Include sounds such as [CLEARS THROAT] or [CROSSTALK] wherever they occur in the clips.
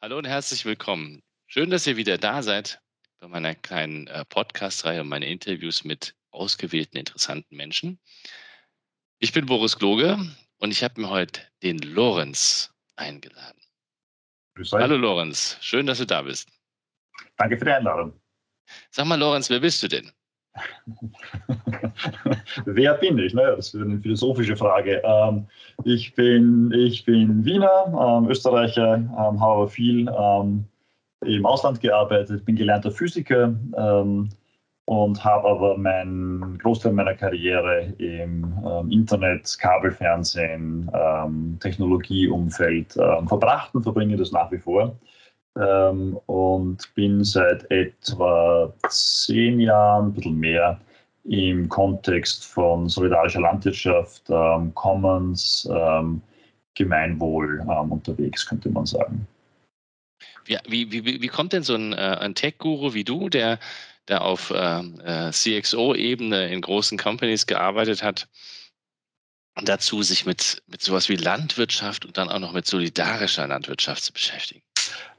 Hallo und herzlich willkommen. Schön, dass ihr wieder da seid bei meiner kleinen äh, Podcast-Reihe und meine Interviews mit ausgewählten interessanten Menschen. Ich bin Boris Kloge und ich habe mir heute den Lorenz eingeladen. Hallo Lorenz, schön, dass du da bist. Danke für die Einladung. Sag mal, Lorenz, wer bist du denn? [LAUGHS] Wer bin ich? Naja, das ist eine philosophische Frage. Ähm, ich, bin, ich bin Wiener, ähm, Österreicher, ähm, habe viel ähm, im Ausland gearbeitet, bin gelernter Physiker ähm, und habe aber meinen Großteil meiner Karriere im ähm, Internet, Kabelfernsehen, Technologieumfeld verbracht und verbringe das nach wie vor ähm, und bin seit etwa zehn Jahren, ein bisschen mehr, im Kontext von solidarischer Landwirtschaft, ähm, Commons, ähm, Gemeinwohl ähm, unterwegs, könnte man sagen. Ja, wie, wie, wie kommt denn so ein, äh, ein Tech-Guru wie du, der, der auf ähm, äh, CXO-Ebene in großen Companies gearbeitet hat, dazu, sich mit, mit sowas wie Landwirtschaft und dann auch noch mit solidarischer Landwirtschaft zu beschäftigen?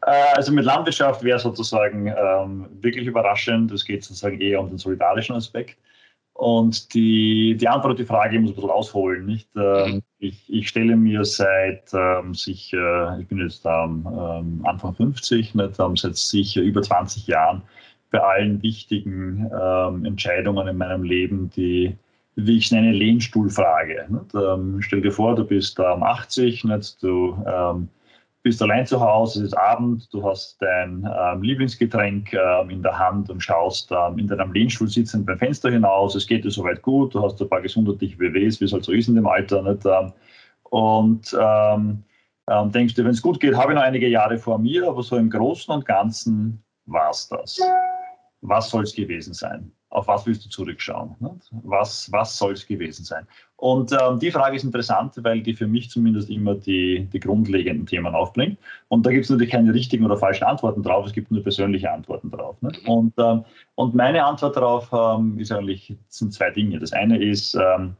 Äh, also mit Landwirtschaft wäre sozusagen ähm, wirklich überraschend. Es geht sozusagen eher um den solidarischen Aspekt. Und die, die Antwort auf die Frage ich muss ein bisschen ausholen. Nicht? Ähm, mhm. ich, ich stelle mir seit ähm, sicher, ich bin jetzt ähm, Anfang 50, nicht, seit sicher über 20 Jahren bei allen wichtigen ähm, Entscheidungen in meinem Leben die, wie ich es nenne, Lehnstuhlfrage. Nicht? Ähm, stell dir vor, du bist ähm, 80, nicht? du ähm, bist allein zu Hause, es ist Abend, du hast dein ähm, Lieblingsgetränk ähm, in der Hand und schaust ähm, in deinem Lehnstuhl sitzend beim Fenster hinaus. Es geht dir soweit gut, du hast ein paar gesundheitliche BWs, wie es halt so ist in dem Alter. Nicht? Ähm, und ähm, ähm, denkst dir, wenn es gut geht, habe ich noch einige Jahre vor mir, aber so im Großen und Ganzen war es das. Was soll es gewesen sein? Auf was willst du zurückschauen? Was, was soll es gewesen sein? Und ähm, die Frage ist interessant, weil die für mich zumindest immer die, die grundlegenden Themen aufbringt. Und da gibt es natürlich keine richtigen oder falschen Antworten drauf, es gibt nur persönliche Antworten drauf. Ne? Und, ähm, und meine Antwort darauf ähm, ist eigentlich, sind zwei Dinge. Das eine ist, ähm,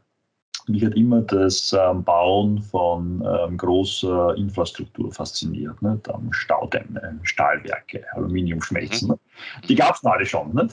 mich hat immer das ähm, Bauen von ähm, großer Infrastruktur fasziniert. Ne? Dann Staudämme, Stahlwerke, Aluminiumschmelzen. Mhm. Ne? Die gab es alle schon. Ne?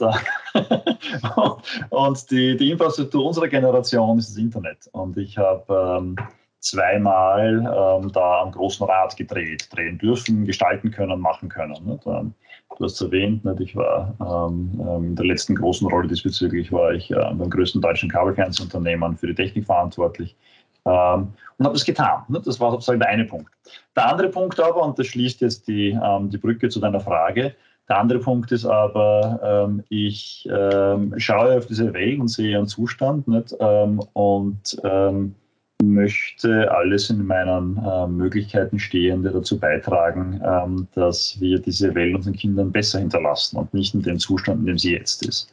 [LAUGHS] und die, die Infrastruktur unserer Generation ist das Internet. Und ich habe ähm, zweimal ähm, da am großen Rad gedreht, drehen dürfen, gestalten können, machen können. Ne? Dann, du hast es erwähnt, nicht? ich war ähm, ähm, in der letzten großen Rolle diesbezüglich, war ich äh, beim größten deutschen Kabelfernsehunternehmen für die Technik verantwortlich ähm, und habe das getan. Ne? Das war sozusagen der eine Punkt. Der andere Punkt aber, und das schließt jetzt die, ähm, die Brücke zu deiner Frage, der andere Punkt ist aber, ähm, ich ähm, schaue auf diese Welt und sehe ihren Zustand nicht? Ähm, und ähm, möchte alles in meinen äh, Möglichkeiten Stehende dazu beitragen, ähm, dass wir diese Welt unseren Kindern besser hinterlassen und nicht in dem Zustand, in dem sie jetzt ist.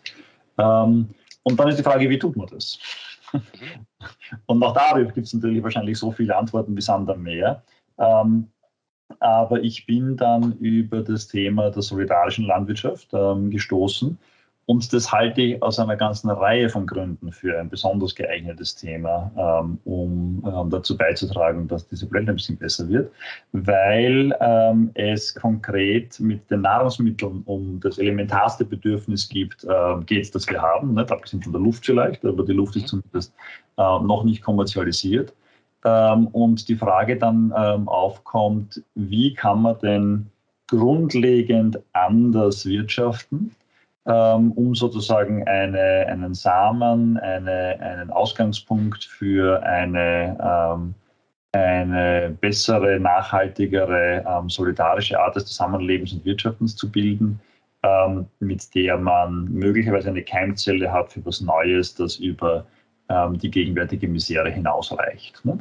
Ähm, und dann ist die Frage, wie tut man das? Mhm. und auch darüber gibt es natürlich wahrscheinlich so viele Antworten wie Sand am Meer. Ähm, aber ich bin dann über das Thema der solidarischen Landwirtschaft ähm, gestoßen und das halte ich aus einer ganzen Reihe von Gründen für ein besonders geeignetes Thema, ähm, um ähm, dazu beizutragen, dass diese Welt ein bisschen besser wird, weil ähm, es konkret mit den Nahrungsmitteln um das elementarste Bedürfnis gibt, geht, das wir haben, nicht abgesehen von der Luft vielleicht, aber die Luft ist zumindest äh, noch nicht kommerzialisiert. Und die Frage dann aufkommt, wie kann man denn grundlegend anders wirtschaften? Ähm, um sozusagen eine, einen Samen, eine, einen Ausgangspunkt für eine, ähm, eine bessere, nachhaltigere, ähm, solidarische Art des Zusammenlebens und Wirtschaftens zu bilden, ähm, mit der man möglicherweise eine Keimzelle hat für was Neues, das über ähm, die gegenwärtige Misere hinausreicht. Ne?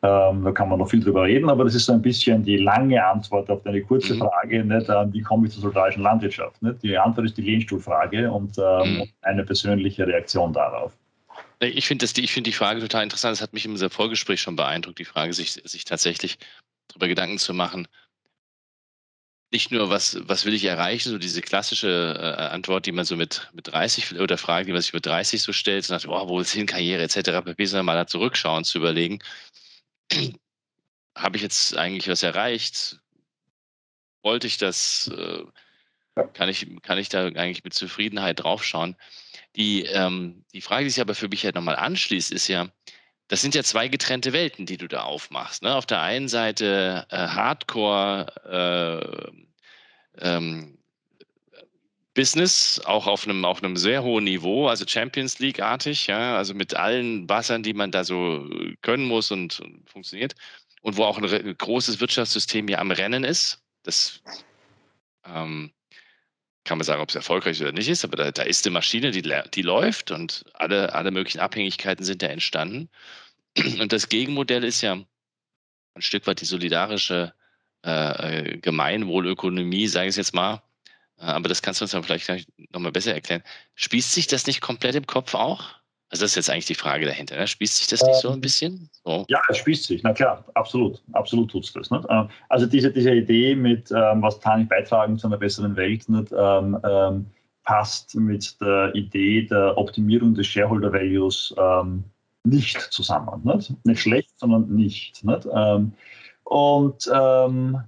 Ähm, da kann man noch viel drüber reden, aber das ist so ein bisschen die lange Antwort auf deine kurze Mhm. Frage, nicht, ähm, wie komme ich zur solidarischen Landwirtschaft? Nicht? Die Antwort ist die Lehnstuhlfrage und ähm, Mhm. eine persönliche Reaktion darauf. Ich finde finde die Frage total interessant. Das hat mich in unserem Vorgespräch schon beeindruckt, die Frage, sich, sich tatsächlich darüber Gedanken zu machen. Nicht nur, was, was will ich erreichen, so diese klassische äh, Antwort, die man so mit, mit 30 oder Frage, die man sich mit 30 so stellt, so nach, oh, wo ist hin, Karriere etc., pp, sondern mal da zurückschauen, zu überlegen, habe ich jetzt eigentlich was erreicht? Wollte ich das? Äh, kann, ich, kann ich da eigentlich mit Zufriedenheit draufschauen? Die, ähm, die Frage, die sich aber für mich halt nochmal anschließt, ist ja, das sind ja zwei getrennte Welten, die du da aufmachst. Ne? Auf der einen Seite äh, Hardcore äh, ähm, Business, auch auf einem, auf einem sehr hohen Niveau, also Champions League-artig, ja, also mit allen Bassern, die man da so können muss und, und funktioniert. Und wo auch ein großes Wirtschaftssystem hier am Rennen ist. Das ähm, kann man sagen, ob es erfolgreich oder nicht ist, aber da, da ist eine Maschine, die, die läuft und alle, alle möglichen Abhängigkeiten sind da entstanden. Und das Gegenmodell ist ja ein Stück weit die solidarische äh, Gemeinwohlökonomie, sage ich jetzt mal. Aber das kannst du uns dann vielleicht nochmal besser erklären. Spießt sich das nicht komplett im Kopf auch? Also das ist jetzt eigentlich die Frage dahinter. Ne? Spießt sich das nicht so ein bisschen? So. Ja, es spießt sich, na klar, absolut, absolut tut es das. Nicht? Also diese, diese Idee mit, ähm, was kann ich beitragen zu einer besseren Welt, nicht, ähm, ähm, passt mit der Idee der Optimierung des Shareholder Values ähm, nicht zusammen. Nicht? nicht schlecht, sondern nicht. nicht? Ähm, und ähm,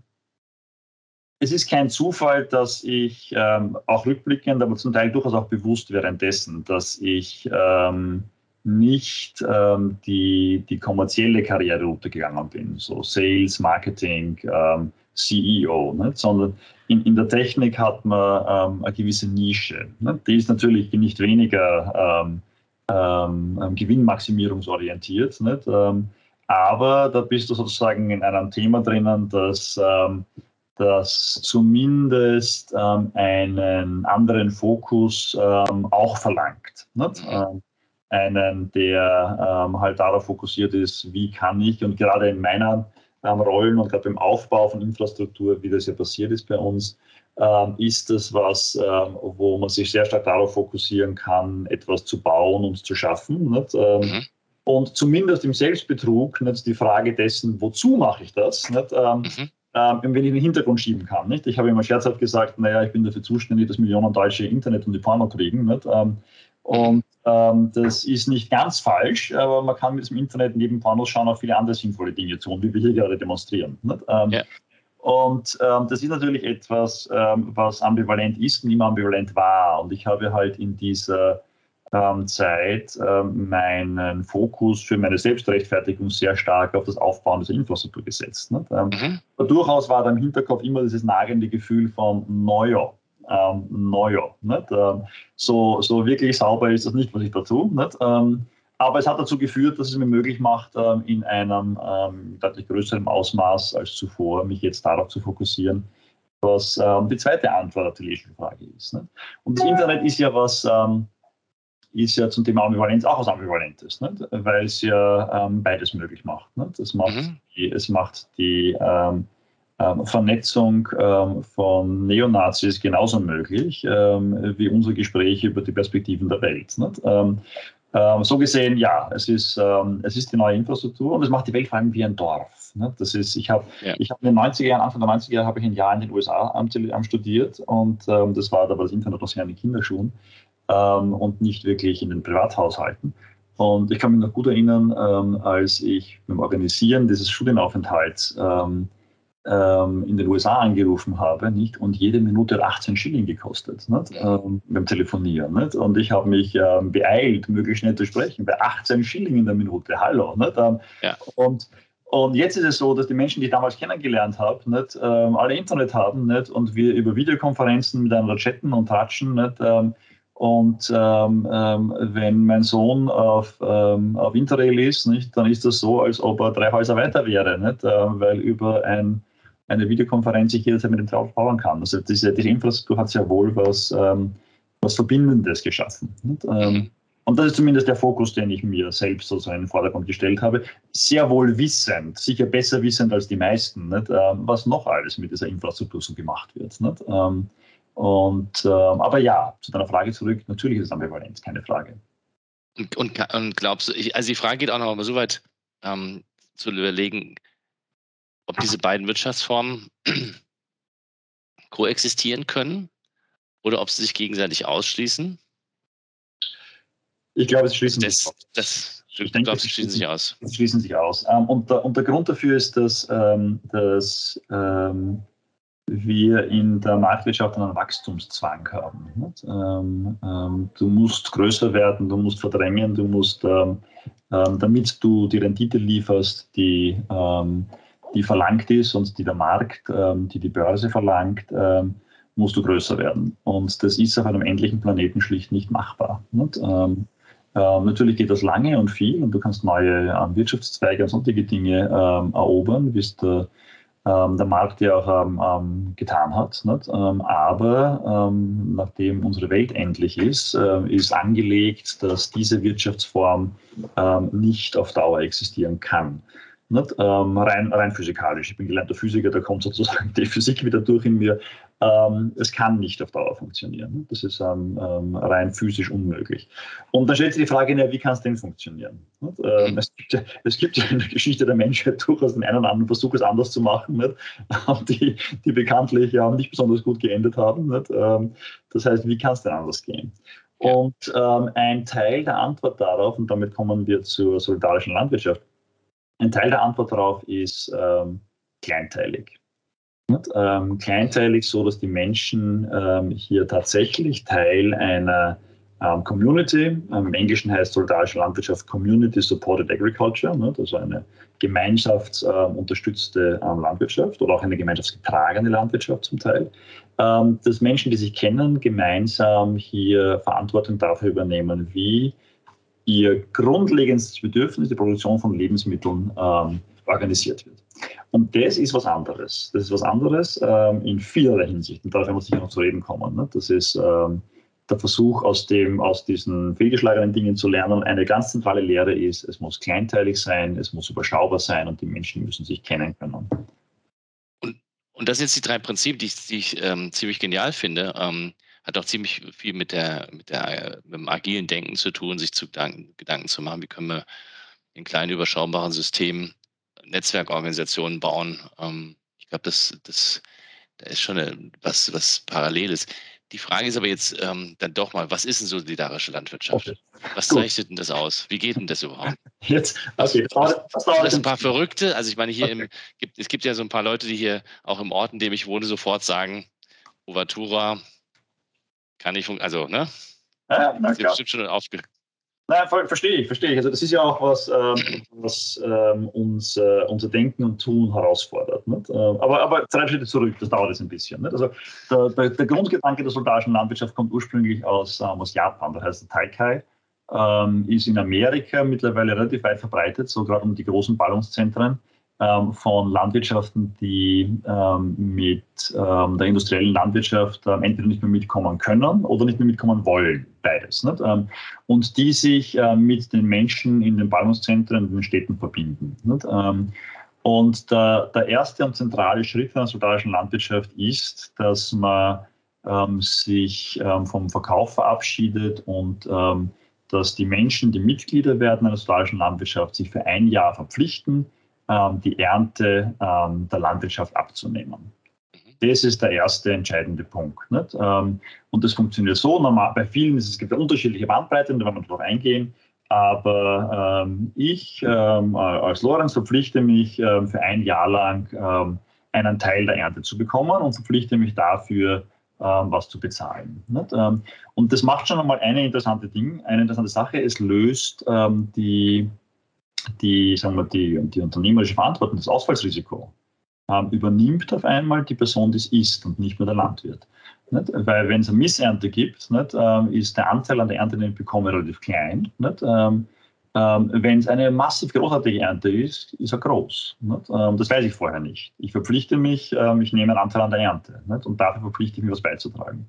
es ist kein Zufall, dass ich ähm, auch rückblickend, aber zum Teil durchaus auch bewusst währenddessen, dass ich ähm, nicht ähm, die, die kommerzielle Karriereroute gegangen bin, so Sales, Marketing, ähm, CEO, nicht? sondern in, in der Technik hat man ähm, eine gewisse Nische. Nicht? Die ist natürlich nicht weniger ähm, gewinnmaximierungsorientiert, nicht? aber da bist du sozusagen in einem Thema drinnen, das das zumindest ähm, einen anderen Fokus ähm, auch verlangt. Ähm, einen, der ähm, halt darauf fokussiert ist, wie kann ich, und gerade in meinen ähm, Rollen und gerade beim Aufbau von Infrastruktur, wie das ja passiert ist bei uns, ähm, ist das was, wo man sich sehr stark darauf fokussieren kann, etwas zu bauen und zu schaffen. Mhm. Und zumindest im Selbstbetrug nicht, die Frage dessen, wozu mache ich das? Nicht? Mhm ähm, wenn ich in den Hintergrund schieben kann. Nicht? Ich habe immer scherzhaft gesagt, naja, ich bin dafür zuständig, dass Millionen Deutsche Internet und die Porno kriegen. Nicht? Ähm, und ähm, das ist nicht ganz falsch, aber man kann mit dem Internet neben Pornos schauen auch viele andere sinnvolle Dinge tun, wie wir hier gerade demonstrieren. Nicht? Ähm. Und ähm, das ist natürlich etwas, ähm, was ambivalent ist und immer ambivalent war. Und ich habe halt in dieser ähm, Zeit ähm, meinen Fokus für meine Selbstrechtfertigung sehr stark auf das Aufbauen dieser Infrastruktur gesetzt. Ne? Ähm, mhm. Durchaus war da im Hinterkopf immer dieses nagende Gefühl von Neuer. Ähm, Neuer. Ähm, so, so wirklich sauber ist das nicht, was ich dazu. Nicht? Ähm, aber es hat dazu geführt, dass es mir möglich macht, in einem deutlich größeren Ausmaß als zuvor, mich jetzt darauf zu fokussieren, was die zweite Antwort auf die Leserfrage ist. Und das Internet ist ja was, ist ja zum Thema Ambivalenz auch was Ambivalentes, nicht? weil es ja ähm, beides möglich macht. Nicht? Es, macht mhm. die, es macht die ähm, ähm, Vernetzung ähm, von Neonazis genauso möglich ähm, wie unsere Gespräche über die Perspektiven der Welt. Ähm, so gesehen, ja, es ist, es ist die neue Infrastruktur und es macht die Welt vor allem wie ein Dorf. Nicht? Das ist, ich habe ja. ich hab in den 90er Jahren, Anfang der 90er Jahre, habe ich ein Jahr in den USA studiert und das war, da war das Internet noch sehr in den Kinderschuhen ähm, und nicht wirklich in den Privathaushalten. Und ich kann mich noch gut erinnern, ähm, als ich beim Organisieren dieses Studienaufenthalts ähm, ähm in den USA angerufen habe, nicht? Und jede Minute 18 Schilling gekostet, nicht? Ähm, beim Telefonieren, nicht? Und ich habe mich ähm, beeilt, möglichst schnell zu sprechen, bei 18 Schilling in der Minute, hallo, nicht? Ja. Und und jetzt ist es so, dass die Menschen, die ich damals kennengelernt habe, nicht, ähm, alle Internet haben nicht, und wir über Videokonferenzen miteinander chatten und touchen. Nicht, ähm, und ähm, ähm, wenn mein Sohn auf, ähm, auf Interrail ist, nicht, dann ist das so, als ob er drei Häuser weiter wäre, nicht, äh, weil über ein, eine Videokonferenz ich jederzeit mit dem drauf bauen kann. Also diese, diese Infrastruktur hat sehr wohl was, ähm, was Verbindendes geschaffen. Ähm, und das ist zumindest der Fokus, den ich mir selbst sozusagen in den Vordergrund gestellt habe, sehr wohl wissend, sicher besser wissend als die meisten, nicht, ähm, was noch alles mit dieser Infrastruktur so gemacht wird. Nicht? Und, ähm, aber ja, zu deiner Frage zurück, natürlich ist es ambivalent, keine Frage. Und, und, und glaubst du, ich, also die Frage geht auch noch mal so weit ähm, zu überlegen, ob diese beiden Wirtschaftsformen [CLEARS THROAT] koexistieren können oder ob sie sich gegenseitig ausschließen? Ich glaube, es schließen das, sich aus. Das, ich ich denke, sie schließen sich aus. Sie schließen sich aus. Ähm, und, der, und, der, Grund dafür ist, dass, ähm, dass ähm, wir in der Marktwirtschaft einen Wachstumszwang haben. Ähm, ähm, du musst größer werden, du musst verdrängen, du musst, ähm, damit du die Rendite lieferst, die, die verlangt ist und die der Markt, die die Börse verlangt, musst du größer werden. Und das ist auf einem endlichen Planeten schlicht nicht machbar. Nicht? Ähm, äh, natürlich geht das lange und viel und du kannst neue äh, Wirtschaftszweige und sonstige Dinge ähm, erobern, wie es der, ähm, der Markt ja auch ähm, ähm, getan hat. Aber nachdem unsere Welt endlich ist, äh, ist angelegt, dass diese Wirtschaftsform nicht auf Dauer existieren kann. Nicht? Ähm, rein, rein physikalisch. Ich bin gelernter Physiker, da kommt sozusagen die Physik wieder durch in mir. Ähm, es kann nicht auf Dauer funktionieren. Das ist ähm, ähm rein physisch unmöglich. Und dann stellt sich die Frage, ja, wie kann es denn funktionieren? Ähm, es, gibt ja, es, gibt ja, in der Geschichte der Menschheit durchaus den einen oder anderen Versuch, es anders zu machen, [LAUGHS] die, die, bekanntlich ja nicht besonders gut geendet haben. Ähm, das heißt, wie kann es denn anders gehen? Und ein Teil der Antwort darauf, und damit kommen wir zur solidarischen Landwirtschaft, ein Teil der Antwort darauf ist ähm, kleinteilig. Ähm, kleinteilig so, dass die Menschen ähm, hier tatsächlich Teil einer ähm, Community, ähm, im Englischen heißt solidarische Landwirtschaft Community Supported Agriculture, ne, also eine gemeinschaftsunterstützte ähm, Landwirtschaft oder auch eine gemeinschaftsgetragene Landwirtschaft zum Teil, dass Menschen, die sich kennen, gemeinsam hier Verantwortung dafür übernehmen, wie ihr grundlegendes Bedürfnis, die Produktion von Lebensmitteln, ähm, organisiert wird. Und das ist was anderes. Das ist was anderes ähm, in vielerlei Hinsicht. Und darauf werden wir sicher noch zu reden kommen. Ne? Das ist ähm, der Versuch, aus, dem, aus diesen fehlgeschlagenen Dingen zu lernen. Eine ganz zentrale Lehre ist, es muss kleinteilig sein, es muss überschaubar sein und die Menschen müssen sich kennen können. Und, und das sind jetzt die drei Prinzipien, die ich, die ich ähm, ziemlich genial finde. Ähm, hat auch ziemlich viel mit, der, mit, der, mit dem agilen Denken zu tun, sich zu Gedanken, Gedanken zu machen, wie können wir in kleinen, überschaubaren Systemen Netzwerkorganisationen bauen. Ähm, ich glaube, das, das, da ist schon was, was Paralleles. Die Frage ist aber jetzt ähm, dann doch mal, was ist denn solidarische Landwirtschaft? Okay. Was Gut. zeichnet denn das aus? Wie geht denn das überhaupt? [LAUGHS] Jetzt, okay. Was, was, was ein paar Verrückte? Also ich meine, hier okay. im, gibt, es gibt ja so ein paar Leute, die hier auch im Ort, in dem ich wohne, sofort sagen, Ovatura, kann nicht funktionieren. Also, ne? Ja, na, klar. bestimmt schon aufge. Nein, verstehe ich, verstehe ich. Also das ist ja auch was, ähm, was ähm, uns, äh, unser Denken und Tun herausfordert. Nicht? Äh, aber, aber drei Schritte zurück, das dauert jetzt ein bisschen. Nicht? Also der, der, der, Grundgedanke der solidarischen Landwirtschaft kommt ursprünglich aus, ähm, aus Japan, das heißt Taikai. Ähm, ist in Amerika mittlerweile relativ weit verbreitet, so gerade um die großen Ballungszentren ähm, von Landwirtschaften, die ähm, mit ähm, der industriellen Landwirtschaft ähm, entweder nicht mehr mitkommen können oder nicht mehr mitkommen wollen, beides. Nicht? Ähm, und die sich äh, mit den Menschen in den Ballungszentren und den Städten verbinden. Ähm, und der, der, erste und zentrale Schritt einer solidarischen Landwirtschaft ist, dass man sich vom Verkauf verabschiedet und dass die Menschen, die Mitglieder werden einer solidarischen Landwirtschaft, sich für ein Jahr verpflichten, die Ernte ähm, der Landwirtschaft abzunehmen. Mhm. Das ist der erste entscheidende Punkt. Nicht? Ähm, und das funktioniert so. Normal, bei vielen ist es gibt unterschiedliche Bandbreiten, da werden wir darauf eingehen. Aber ähm, ich ähm, als Lorenz verpflichte mich ähm, für ein Jahr lang einen Teil der Ernte zu bekommen und verpflichte mich dafür, was zu bezahlen. Und das macht schon einmal eine interessante Ding, eine interessante Sache. Es löst die die, sagen wir, die, die unternehmerische Verantwortung, das Ausfallsrisiko, ähm, übernimmt auf einmal die Person, die es ist und nicht mehr der Landwirt. Nicht? Weil wenn es eine Missernte gibt, nicht, ähm, ist der Anteil an der Ernte, den ich bekomme, relativ klein. Nicht? Ähm, Ähm, Wenn es eine massiv großartige Ernte ist, ist er groß. Ähm, das weiß ich vorher nicht. Ich verpflichte mich, ähm, ich nehme einen Anteil an der Ernte nicht? und dafür verpflichte ich mich, was beizutragen.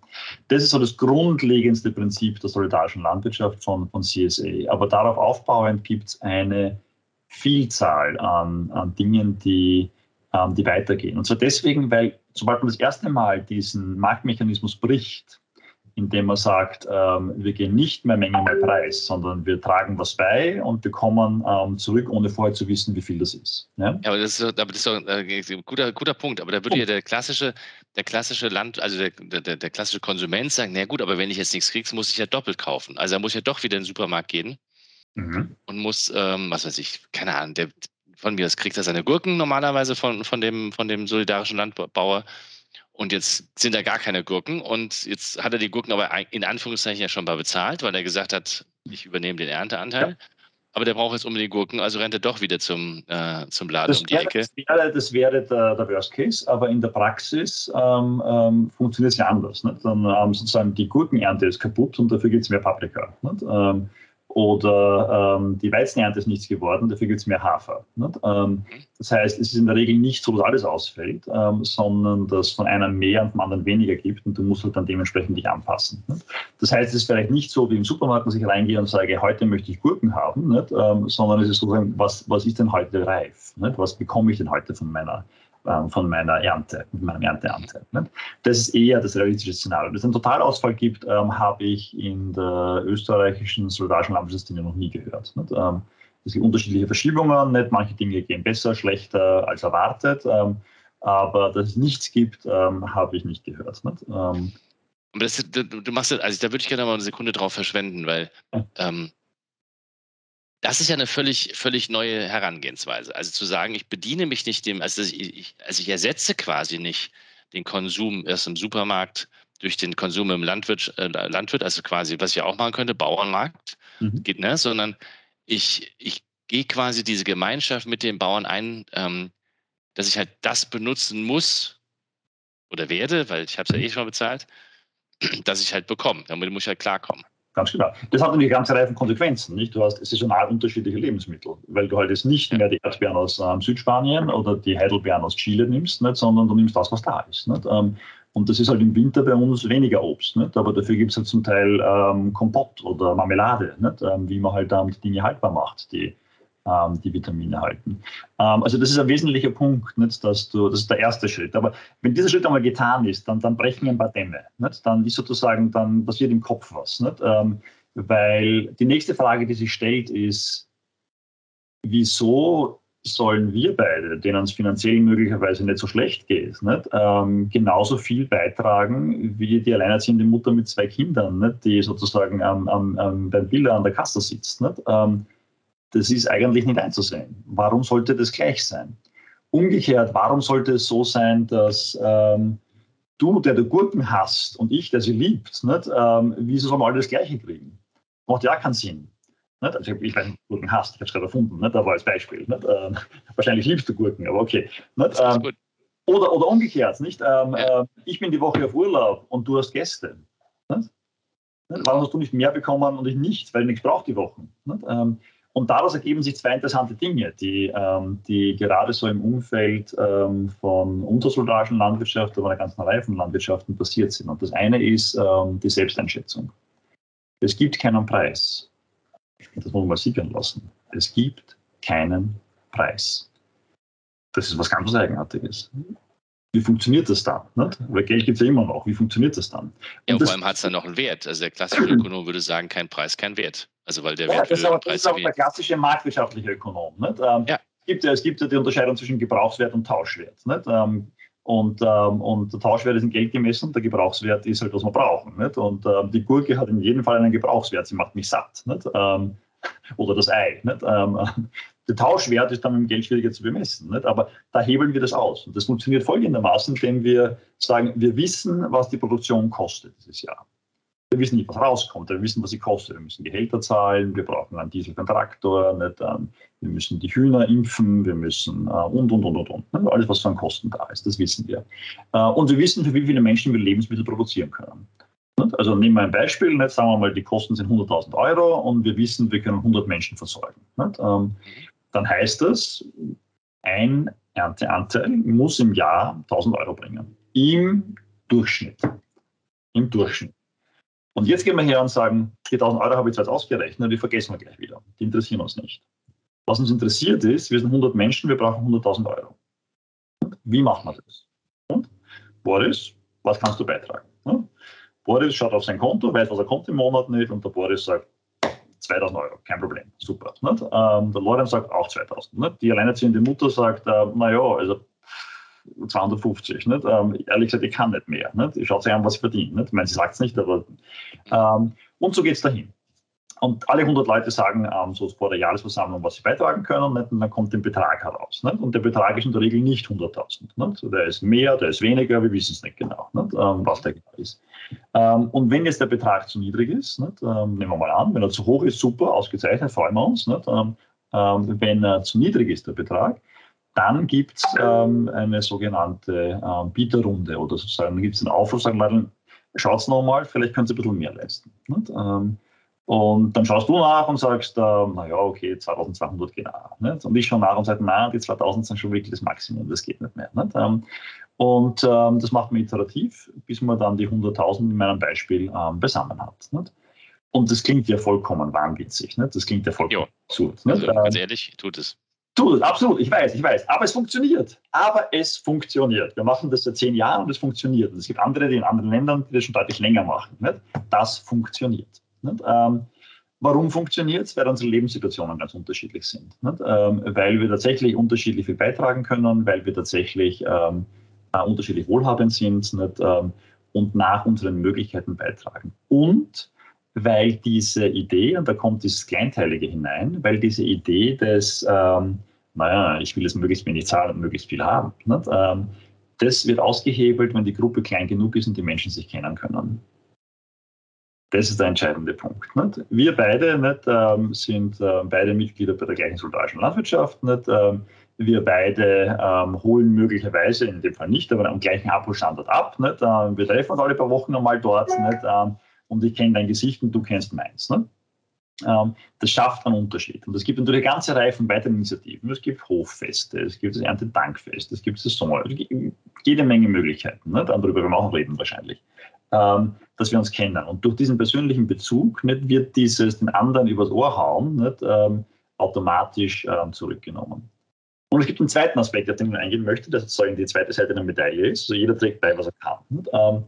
Das ist so das grundlegendste Prinzip der solidarischen Landwirtschaft von, von CSA. Aber darauf aufbauend gibt es eine Vielzahl an, an Dingen, die, ähm, die weitergehen. Und zwar deswegen, weil sobald man das erste Mal diesen Marktmechanismus bricht, indem man sagt, ähm, wir gehen nicht mehr Menge mehr Preis, sondern wir tragen was bei und bekommen ähm, zurück, ohne vorher zu wissen, wie viel das ist. Ja, ja aber das ist, aber das ist doch ein äh, guter, guter Punkt. Aber da würde ja der klassische, der klassische Land, also der, der, der klassische Konsument sagen, na gut, aber wenn ich jetzt nichts kriege, muss ich ja doppelt kaufen. Also er muss ja doch wieder in den Supermarkt gehen mhm. und muss, ähm, was weiß ich, keine Ahnung, der, von mir, das kriegt er seine Gurken normalerweise von, von, dem, von dem solidarischen Landbauer und jetzt sind da gar keine Gurken. Und jetzt hat er die Gurken aber in Anführungszeichen ja schon mal bezahlt, weil er gesagt hat, ich übernehme den Ernteanteil. Ja. Aber der braucht jetzt unbedingt Gurken, also rennt er doch wieder zum, äh, zum Laden das um die wäre, Ecke. Das wäre, das wäre der, der, Worst Case, aber in der Praxis ähm, ähm, funktioniert es ja anders. Nicht? Dann ähm, sozusagen die Gurkenernte ist kaputt und dafür gibt es mehr Paprika. Nicht? Oder ähm, die Weizenernte ist nichts geworden, dafür gibt es mehr Hafer. Ähm, das heißt, es ist in der Regel nicht so, dass alles ausfällt, ähm, sondern dass von einem mehr und vom anderen weniger gibt und du musst halt dann dementsprechend dich anpassen. Nicht? Das heißt, es ist vielleicht nicht so wie im Supermarkt, dass ich reingehe und sage, heute möchte ich Gurken haben, ähm, sondern es ist sozusagen, was, was ist denn heute reif? Was bekomme ich denn heute von meiner von meiner Ernte, mit meinem Ernteanteil. Das ist eher das realistische Szenario. Dass es einen Totalausfall gibt, ähm, habe ich in der österreichischen solidarischen Landwirtschaftsszene noch nie gehört. Ähm, es gibt unterschiedliche Verschiebungen, nicht? manche Dinge gehen besser, schlechter als erwartet, ähm, aber dass es nichts gibt, ähm, habe ich nicht gehört. Ähm, aber das, du machst, also da würde ich gerne mal eine Sekunde drauf verschwenden, weil ähm, das ist ja eine völlig, völlig neue Herangehensweise. Also zu sagen, ich bediene mich nicht dem, also ich, also ich ersetze quasi nicht den Konsum erst im Supermarkt durch den Konsum im Landwirt, äh, Landwirt also quasi, was ich auch machen könnte, Bauernmarkt, mhm. geht, ne? sondern ich, ich gehe quasi diese Gemeinschaft mit den Bauern ein, ähm, dass ich halt das benutzen muss oder werde, weil ich habe es ja eh schon bezahlt, [CLEARS THROAT] dass ich halt bekomme. Damit muss ich halt klarkommen. Ganz genau. Das hat natürlich eine ganze Reihe von Konsequenzen. Nicht? Du hast saisonal unterschiedliche Lebensmittel, weil du halt jetzt nicht mehr die Erdbeeren aus ähm, Südspanien oder die Heidelbeeren aus Chile nimmst, nicht? sondern du nimmst das, was da ist. Nicht? Ähm, und das ist halt im Winter bei uns weniger Obst. Nicht? Aber dafür gibt es halt zum Teil ähm, Kompott oder Marmelade, nicht? Ähm, wie man halt damit Dinge haltbar macht, die die Vitamine halten. Ähm, also das ist ein wesentlicher Punkt, nicht, dass du, das ist der erste Schritt. Aber wenn dieser Schritt einmal getan ist, dann, dann brechen ein paar Dämme. Nicht? Dann ist sozusagen, dann passiert im Kopf was. Nicht? Ähm, weil die nächste Frage, die sich stellt, ist, wieso sollen wir beide, denen es finanziell möglicherweise nicht so schlecht geht, nicht, ähm, genauso viel beitragen wie die alleinerziehende Mutter mit zwei Kindern, nicht, die sozusagen am, am, am, beim Biller an der Kasse sitzt. Nicht? Ähm, das ist eigentlich nicht einzusehen. Warum sollte das gleich sein? Umgekehrt, warum sollte es so sein, dass ähm, du, der du Gurken hast und ich, der sie liebt, nicht, ähm, wieso sollen wir alle das Gleiche kriegen? Macht ja keinen Sinn. Nicht? Also ich weiß nicht, Gurken hast, ich habe es gerade erfunden, nicht? aber als Beispiel. Nicht? Ähm, [LAUGHS] wahrscheinlich liebst du Gurken, aber okay. Nicht? Ähm, oder, oder umgekehrt, nicht? Ähm, äh, ich bin die Woche auf Urlaub und du hast Gäste. Nicht? Warum hast du nicht mehr bekommen und ich nichts, weil ich nichts brauche die Woche? Ähm, und daraus ergeben sich zwei interessante Dinge, die, ähm, die gerade so im Umfeld ähm, von untersoldarischen Landwirtschaft, aber einer ganzen Reihe von Landwirtschaften passiert sind. Und das eine ist ähm, die Selbsteinschätzung. Es gibt keinen Preis. Das muss man mal sichern lassen. Es gibt keinen Preis. Das ist was ganz Eigenartiges. Wie funktioniert das dann? Nicht? Weil Geld gibt es ja immer noch. Wie funktioniert das dann? Ja, und vor allem hat es dann noch einen Wert. Also der klassische [CLEARS THROAT] Ökonom würde sagen, kein Preis, kein Wert. Also weil der ja, Wert das ist aber, das ist aber der klassische marktwirtschaftliche Ökonom. Nicht? Ähm, ja. es, gibt ja, es gibt ja die Unterscheidung zwischen Gebrauchswert und Tauschwert. Nicht? Ähm, und, ähm, und der Tauschwert ist in Geld gemessen, der Gebrauchswert ist halt, was wir brauchen. Nicht? Und ähm, die Gurke hat in jedem Fall einen Gebrauchswert, sie macht mich satt. Nicht? Ähm, [LAUGHS] oder das Ei. Nicht? Ähm, der Tauschwert ist dann mit dem Geld schwieriger zu bemessen. Nicht? Aber da hebeln wir das aus. Und das funktioniert folgendermaßen, indem wir sagen, wir wissen, was die Produktion kostet dieses Jahr. Wir wissen nicht, was rauskommt, wir wissen, was sie kostet. Wir müssen Gehälter zahlen, wir brauchen einen Diesel für einen Traktor, nicht? wir müssen die Hühner impfen, wir müssen äh, und, und, und, und, und. Alles, was an Kosten da ist, das wissen wir. Äh, und wir wissen, für wie viele Menschen wir Lebensmittel produzieren können. Also nehmen wir ein Beispiel, sagen wir mal, die Kosten sind 100.000 Euro und wir wissen, wir können 100 Menschen versorgen. Ähm, dann heißt das, ein Ernteanteil muss im Jahr 1000 Euro bringen. Im Durchschnitt. Im Durchschnitt. Und jetzt gehen wir her und sagen, die 1000 Euro habe ich jetzt ausgerechnet, die vergessen wir gleich wieder. Die interessieren uns nicht. Was uns interessiert ist, wir sind 100 Menschen, wir brauchen 100.000 Euro. Wie machen wir das? Und Boris, was kannst du beitragen? Boris schaut auf sein Konto, weiß, was er kommt im Monat nicht und der Boris sagt, 2000 Euro, kein Problem, super. Nicht? Ähm, der Lorenz sagt auch 2000. Nicht? Die alleinerziehende Mutter sagt, äh, naja, also 250. Nicht? Ähm, ehrlich gesagt, ich kann nicht mehr. Nicht? Ich schaue sich an, was ich verdiene. Nicht? Ich meine, sie sagt es nicht, aber. Ähm, und so geht es dahin. Und alle 100 Leute sagen ähm, so vor der Jahresversammlung, was sie beitragen können, nicht? und dann kommt der Betrag heraus. Nicht? Und der Betrag ist in der Regel nicht 100.000. So, der ist mehr, der ist weniger, wir wissen es nicht genau, nicht? Ähm, was der genau ist. Ähm, und wenn jetzt der Betrag zu niedrig ist? Ähm, nehmen wir mal an, wenn er zu hoch ist, super, ausgezeichnet, freuen wir uns. Ähm, ähm, wenn er zu niedrig ist, der Betrag, dann gibt es eine sogenannte Bieterrunde oder sozusagen, gibt es einen Aufruf, sagen, schaut es nochmal, vielleicht könnt ihr ein bisschen mehr leisten. Und dann schaust du nach und sagst, äh, naja, okay, 2200 genau. Nicht? Und ich schaue nach und sage, nein, die 2000 sind schon wirklich das Maximum, das geht nicht mehr. Nicht? Ähm, und ähm, das macht man iterativ, bis man dann die 100.000 in meinem Beispiel ähm, beisammen hat. Nicht? Und das klingt ja vollkommen wahnwitzig. Nicht? Das klingt ja vollkommen absurd. Also, ganz ähm, ehrlich, tut es. Tut es, absolut, ich weiß, ich weiß. Aber es funktioniert. Aber es funktioniert. Wir machen das seit zehn Jahren und es funktioniert. Und es gibt andere, die in anderen Ländern, die das schon deutlich länger machen. Nicht? Das funktioniert. Ähm, warum funktioniert es? Weil unsere Lebenssituationen ganz unterschiedlich sind. Ähm, weil wir tatsächlich unterschiedlich viel beitragen können, weil wir tatsächlich ähm, äh, unterschiedlich wohlhabend sind ähm, und nach unseren Möglichkeiten beitragen. Und weil diese Idee, und da kommt das Kleinteilige hinein, weil diese Idee des, ähm, naja, ich will es möglichst wenig zahlen und möglichst viel haben, ähm, das wird ausgehebelt, wenn die Gruppe klein genug ist und die Menschen sich kennen können. Das ist der entscheidende Punkt. Nicht? Wir beide nicht, ähm, sind äh, beide Mitglieder bei der gleichen soldatischen Landwirtschaft. Nicht? Ähm, wir beide ähm, holen möglicherweise, in dem Fall nicht, aber am gleichen Abholstandort ab. Nicht? Ähm, wir treffen uns alle paar Wochen einmal dort nicht? Ähm, und ich kenne dein Gesicht und du kennst meins. Nicht? Ähm, das schafft einen Unterschied. Und es gibt natürlich eine ganze Reihe von weiteren Initiativen. Es gibt Hoffeste, es gibt das Erntedankfest, es gibt es gibt jede Menge Möglichkeiten. Nicht? Darüber werden wir auch reden wahrscheinlich ähm, dass wir uns kennen. Und durch diesen persönlichen Bezug nicht, wird dieses den anderen übers Ohr hauen nicht, ähm, automatisch ähm, zurückgenommen. Und es gibt einen zweiten Aspekt, auf den ich eingehen möchte, der sozusagen die zweite Seite der Medaille ist. Also jeder trägt bei, was er kann. Ähm,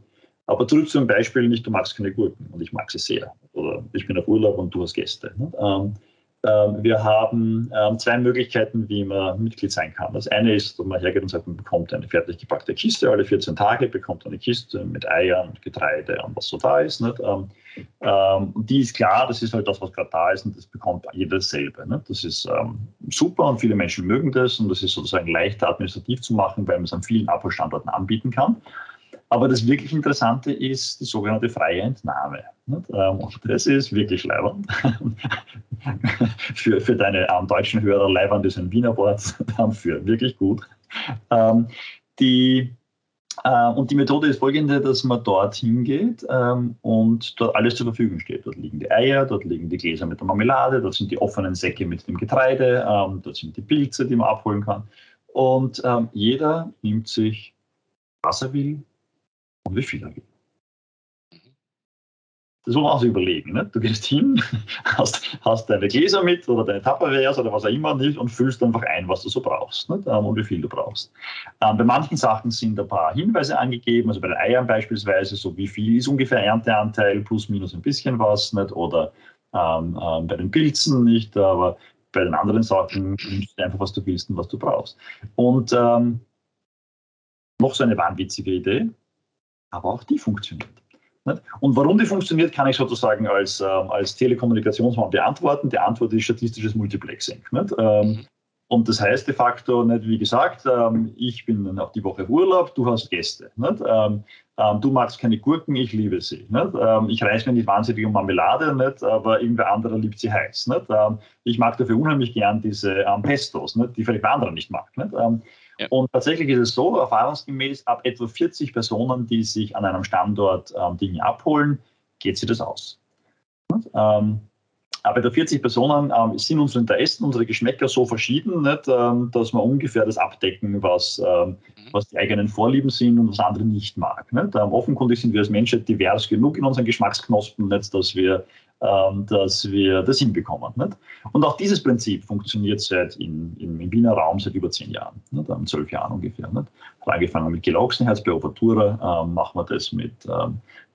aber zurück zu einem Beispiel, nicht du magst keine Gurken und ich mag sie sehr. Oder ich bin auf Urlaub und du hast Gäste. Ähm, ähm, wir haben ähm, zwei Möglichkeiten, wie man Mitglied sein kann. Das eine ist, dass man hergeht und sagt, man bekommt eine fertig gepackte Kiste alle 14 Tage, bekommt eine Kiste mit Eiern und Getreide und was so da ist. Nicht? Und ähm, die ist klar, das ist halt das, was gerade da ist und das bekommt jeder selber. Nicht? Das ist super und viele Menschen mögen das und das ist sozusagen leichter administrativ zu machen, weil man es an vielen Abholstandorten anbieten kann. Aber das wirklich Interessante ist die sogenannte freie Entnahme. Ähm, das ist wirklich leibend. [LAUGHS] für, für deine ähm, deutschen Hörer leibend ist ein Wiener Wort [LAUGHS] dafür, wirklich gut. Ähm, die, äh, und die Methode ist folgende, dass man dort hingeht ähm, und dort alles zur Verfügung steht. Dort liegen die Eier, dort liegen die Gläser mit der Marmelade, dort sind die offenen Säcke mit dem Getreide, ähm, dort sind die Pilze, die man abholen kann. Und ähm, jeder nimmt sich, was er will, und wie viel will. Das muss man auch überlegen. Ne? Du gehst hin, [LAUGHS] hast, hast deine Gläser mit oder deine Tupperwares oder was auch immer nicht und füllst einfach ein, was du so brauchst ne? Ähm, und wie viel du brauchst. Ähm, bei manchen Sachen sind ein paar Hinweise angegeben, also bei den Eiern beispielsweise, so wie viel ist ungefähr Ernteanteil, plus minus ein bisschen was, nicht? oder ähm, ähm, bei den Pilzen nicht, aber bei den anderen Sachen nimmst du einfach, was du willst und was du brauchst. Und ähm, noch so eine wahnwitzige Idee, aber auch die funktioniert. Und warum die funktioniert, kann ich sozusagen als, ähm, als Telekommunikationsmann beantworten. Die Antwort ist statistisches Multiplexing. Ähm, und das heißt de facto nicht, wie gesagt, ähm, ich bin auf die Woche Urlaub, du hast Gäste. Nicht? Du magst keine Gurken, ich liebe sie. Nicht? Ich reiß mir nicht wahnsinnig um Marmelade, nicht? aber irgendwer anderer liebt sie heiß. Nicht? ich mag dafür unheimlich gern diese Pestos, nicht? die vielleicht andere nicht mag. Nicht? Ja. Und tatsächlich ist es so, erfahrungsgemäß ab etwa 40 Personen, die sich an einem Standort ähm, Dinge abholen, geht sie das aus. Und, ähm, aber bei 40 Personen ähm, sind unsere Interessen, unsere Geschmäcker so verschieden, nicht, ähm, dass wir ungefähr das abdecken, was, ähm, mhm. was die eigenen Vorlieben sind und was andere nicht mag. Nicht? Ähm, offenkundig sind wir als Menschen divers genug in unseren Geschmacksknospen, nicht, dass, wir, dass wir das hinbekommen. Nicht? Und auch dieses Prinzip funktioniert seit in, im Wiener Raum seit über zehn Jahren, nicht? Um zwölf Jahren ungefähr. Nicht? Angefangen mit Geloxenherz bei Obertura, ähm, machen wir das mit,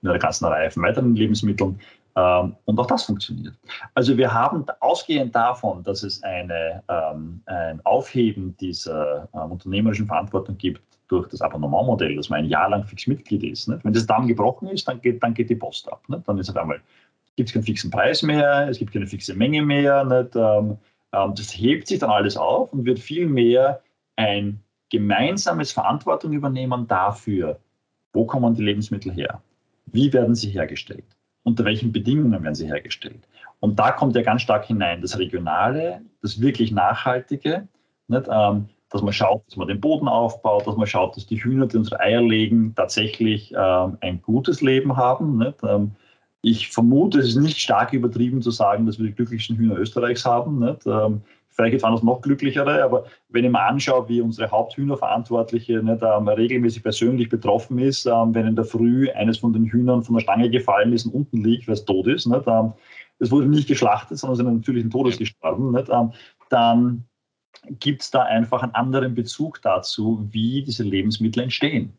mit einer ganzen Reihe von weiteren Lebensmitteln. Ähm, und auch das funktioniert. Also wir haben ausgehend davon, dass es eine, ähm, ein Aufheben dieser ähm, unternehmerischen Verantwortung gibt durch das Abonnementmodell, dass man ein Jahr lang fix Mitglied ist. Nicht? Wenn das dann gebrochen ist, dann geht, dann geht die Post ab. Nicht? Dann ist auf einmal, gibt es keinen fixen Preis mehr, es gibt keine fixe Menge mehr. Nicht? Ähm, ähm, das hebt sich dann alles auf und wird vielmehr ein gemeinsames Verantwortung übernehmen dafür, wo kommen die Lebensmittel her, wie werden sie hergestellt unter welchen Bedingungen werden sie hergestellt. Und da kommt ja ganz stark hinein das Regionale, das wirklich Nachhaltige, nicht? Ähm, dass man schaut, dass man den Boden aufbaut, dass man schaut, dass die Hühner, die unsere Eier legen, tatsächlich ein gutes Leben haben. Nicht? Ich vermute, es ist nicht stark übertrieben zu sagen, dass wir die glücklichsten Hühner Österreichs haben. Nicht? Ähm, Vielleicht waren das noch glücklichere, aber wenn ich mir anschaue, wie unsere Haupthühnerverantwortliche nicht, ähm, regelmäßig persönlich betroffen ist, ähm, wenn in der Früh eines von den Hühnern von der Stange gefallen ist und unten liegt, weil es tot ist, nicht, ähm, es wurde nicht geschlachtet, sondern sind natürlichen Todes gestorben, nicht, ähm, dann gibt es da einfach einen anderen Bezug dazu, wie diese Lebensmittel entstehen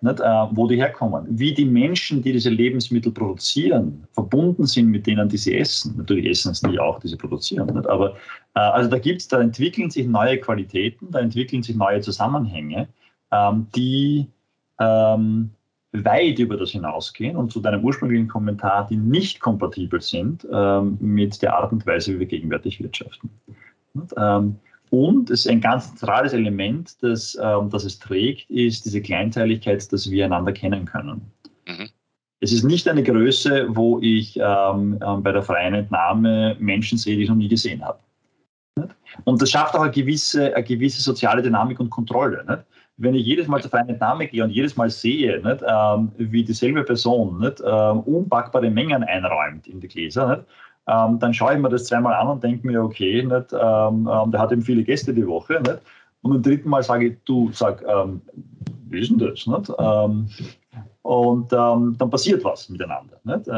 nicht, äh, wo die herkommen, wie die Menschen, die diese Lebensmittel produzieren, verbunden sind mit denen, die sie essen. Natürlich essen es nie auch, die sie produzieren. Nicht? Aber äh, also da gibt's, da entwickeln sich neue Qualitäten, da entwickeln sich neue Zusammenhänge, ähm, die ähm, weit über das hinausgehen und zu deinem ursprünglichen Kommentar, die nicht kompatibel sind ähm, mit der Art und Weise, wie wir gegenwärtig wirtschaften. Und, ähm, und es ist ein ganz zentrales Element, das, ähm, das es trägt, ist diese Kleinteiligkeit, dass wir einander kennen können. Mhm. Es ist nicht eine Größe, wo ich ähm, ähm, bei der freien Entnahme Menschen sehe, die ich noch nie gesehen habe. Und das schafft auch eine gewisse, eine gewisse soziale Dynamik und Kontrolle. Nicht? Wenn ich jedes Mal zur freien Entnahme gehe und jedes Mal sehe, nicht, ähm, wie dieselbe Person ähm, unpackbare Mengen einräumt in die Gläser, ähm, dann schaue ich mir das zweimal an und denke mir, okay, nicht, ähm, ähm, der hat eben viele Gäste die Woche. Nicht? Und beim dritten Mal sage ich, du, sag, ähm, wie ist denn das? Nicht? Ähm, und ähm, dann passiert was miteinander. Nicht?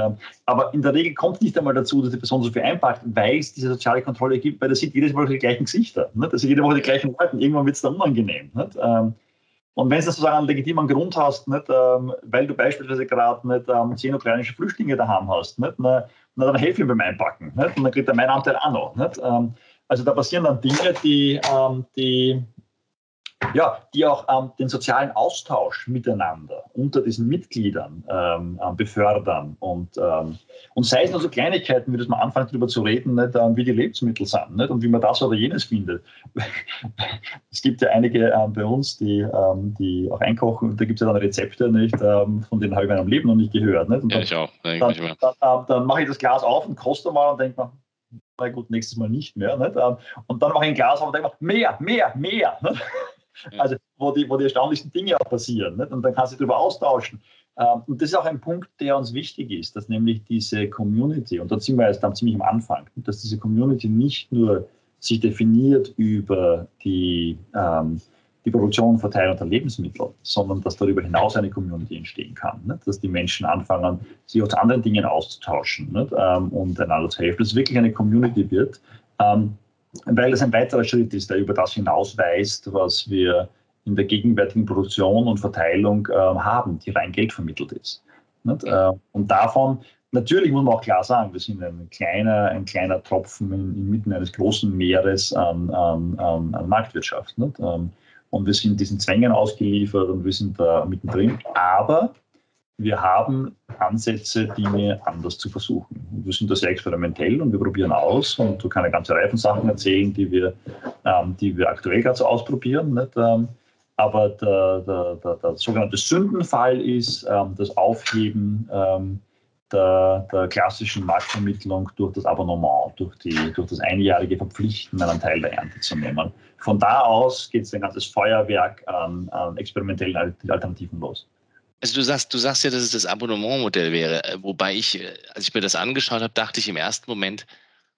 aber in der Regel kommt nicht einmal dazu, dass die Person so viel einpackt, weil es diese soziale Kontrolle gibt, weil das sieht jedes Mal die gleichen Gesichter. Nicht? Das sieht jede Woche die gleichen Leute. Irgendwann wird es dann unangenehm. Nicht? Und wenn du sozusagen einen legitimen Grund hast, nicht, ähm, weil du beispielsweise gerade ähm, zehn ukrainische Flüchtlinge daheim hast, nicht, na, na, dann helfe ich beim Einpacken. Nicht, und dann kriegt er meinen Anteil auch noch. Nicht, ähm, also da passieren dann Dinge, die, ähm, die ja, die auch ähm, den sozialen Austausch miteinander unter diesen Mitgliedern ähm, ähm, befördern. Und, ähm, und sei es nur so Kleinigkeiten, wie das man anfängt, darüber zu reden, nicht, ähm, wie die Lebensmittel sind nicht, und wie man das oder jenes findet. [LAUGHS] es gibt ja einige ähm, bei uns, die, die auch einkochen, und da gibt es ja dann Rezepte, nicht, von denen habe ich in meinem Leben noch nicht gehört. Nicht? Und ja, ich auch. Dann, dann, dann, dann, mache ich das Glas auf und koste mal und denke mir, na gut, nächstes Mal nicht mehr. Nicht? Und dann mache ich ein Glas auf und denke mir, mehr, mehr, mehr. Nicht? Also wo die, wo die erstaunlichsten Dinge auch passieren. Nicht? Und dann kannst du darüber austauschen. Ähm, und das ist auch ein Punkt, der uns wichtig ist, dass nämlich diese Community, und da sind wir jetzt dann ziemlich am Anfang, dass diese Community nicht nur sich definiert über die, ähm, die Produktion und Verteilung der Lebensmittel, sondern dass darüber hinaus eine Community entstehen kann. Nicht? Dass die Menschen anfangen, sich aus anderen Dingen auszutauschen? Ähm, und einander zu helfen. Dass es wirklich eine Community wird, ähm, weil es ein weiterer Schritt ist, der über das hinausweist, was wir in der gegenwärtigen Produktion und Verteilung äh, haben, die rein Geld vermittelt ist. Äh, und davon, natürlich muss man auch klar sagen, wir sind ein kleiner, ein kleiner Tropfen in, inmitten eines großen Meeres an, an, an Marktwirtschaft. Ähm, und wir sind diesen Zwängen ausgeliefert und wir sind da mittendrin. Aber wir haben Ansätze, Dinge anders zu versuchen. Wir sind da sehr experimentell und wir probieren aus und du kannst eine ganze Reihe von Sachen erzählen, die wir, ähm, die wir aktuell gerade so ausprobieren. Nicht? Ähm, aber der, der, der, der, sogenannte Sündenfall ist ähm, das Aufheben ähm, der, der, klassischen Marktvermittlung durch das Abonnement, durch, die, durch das einjährige Verpflichten, einen Teil der Ernte zu nehmen. Von da aus geht es ein ganzes Feuerwerk an, an experimentellen Alternativen los. Also du sagst, du sagst ja, dass es das Abonnementmodell wäre, äh, wobei ich, äh, als ich mir das angeschaut habe, dachte ich im ersten Moment,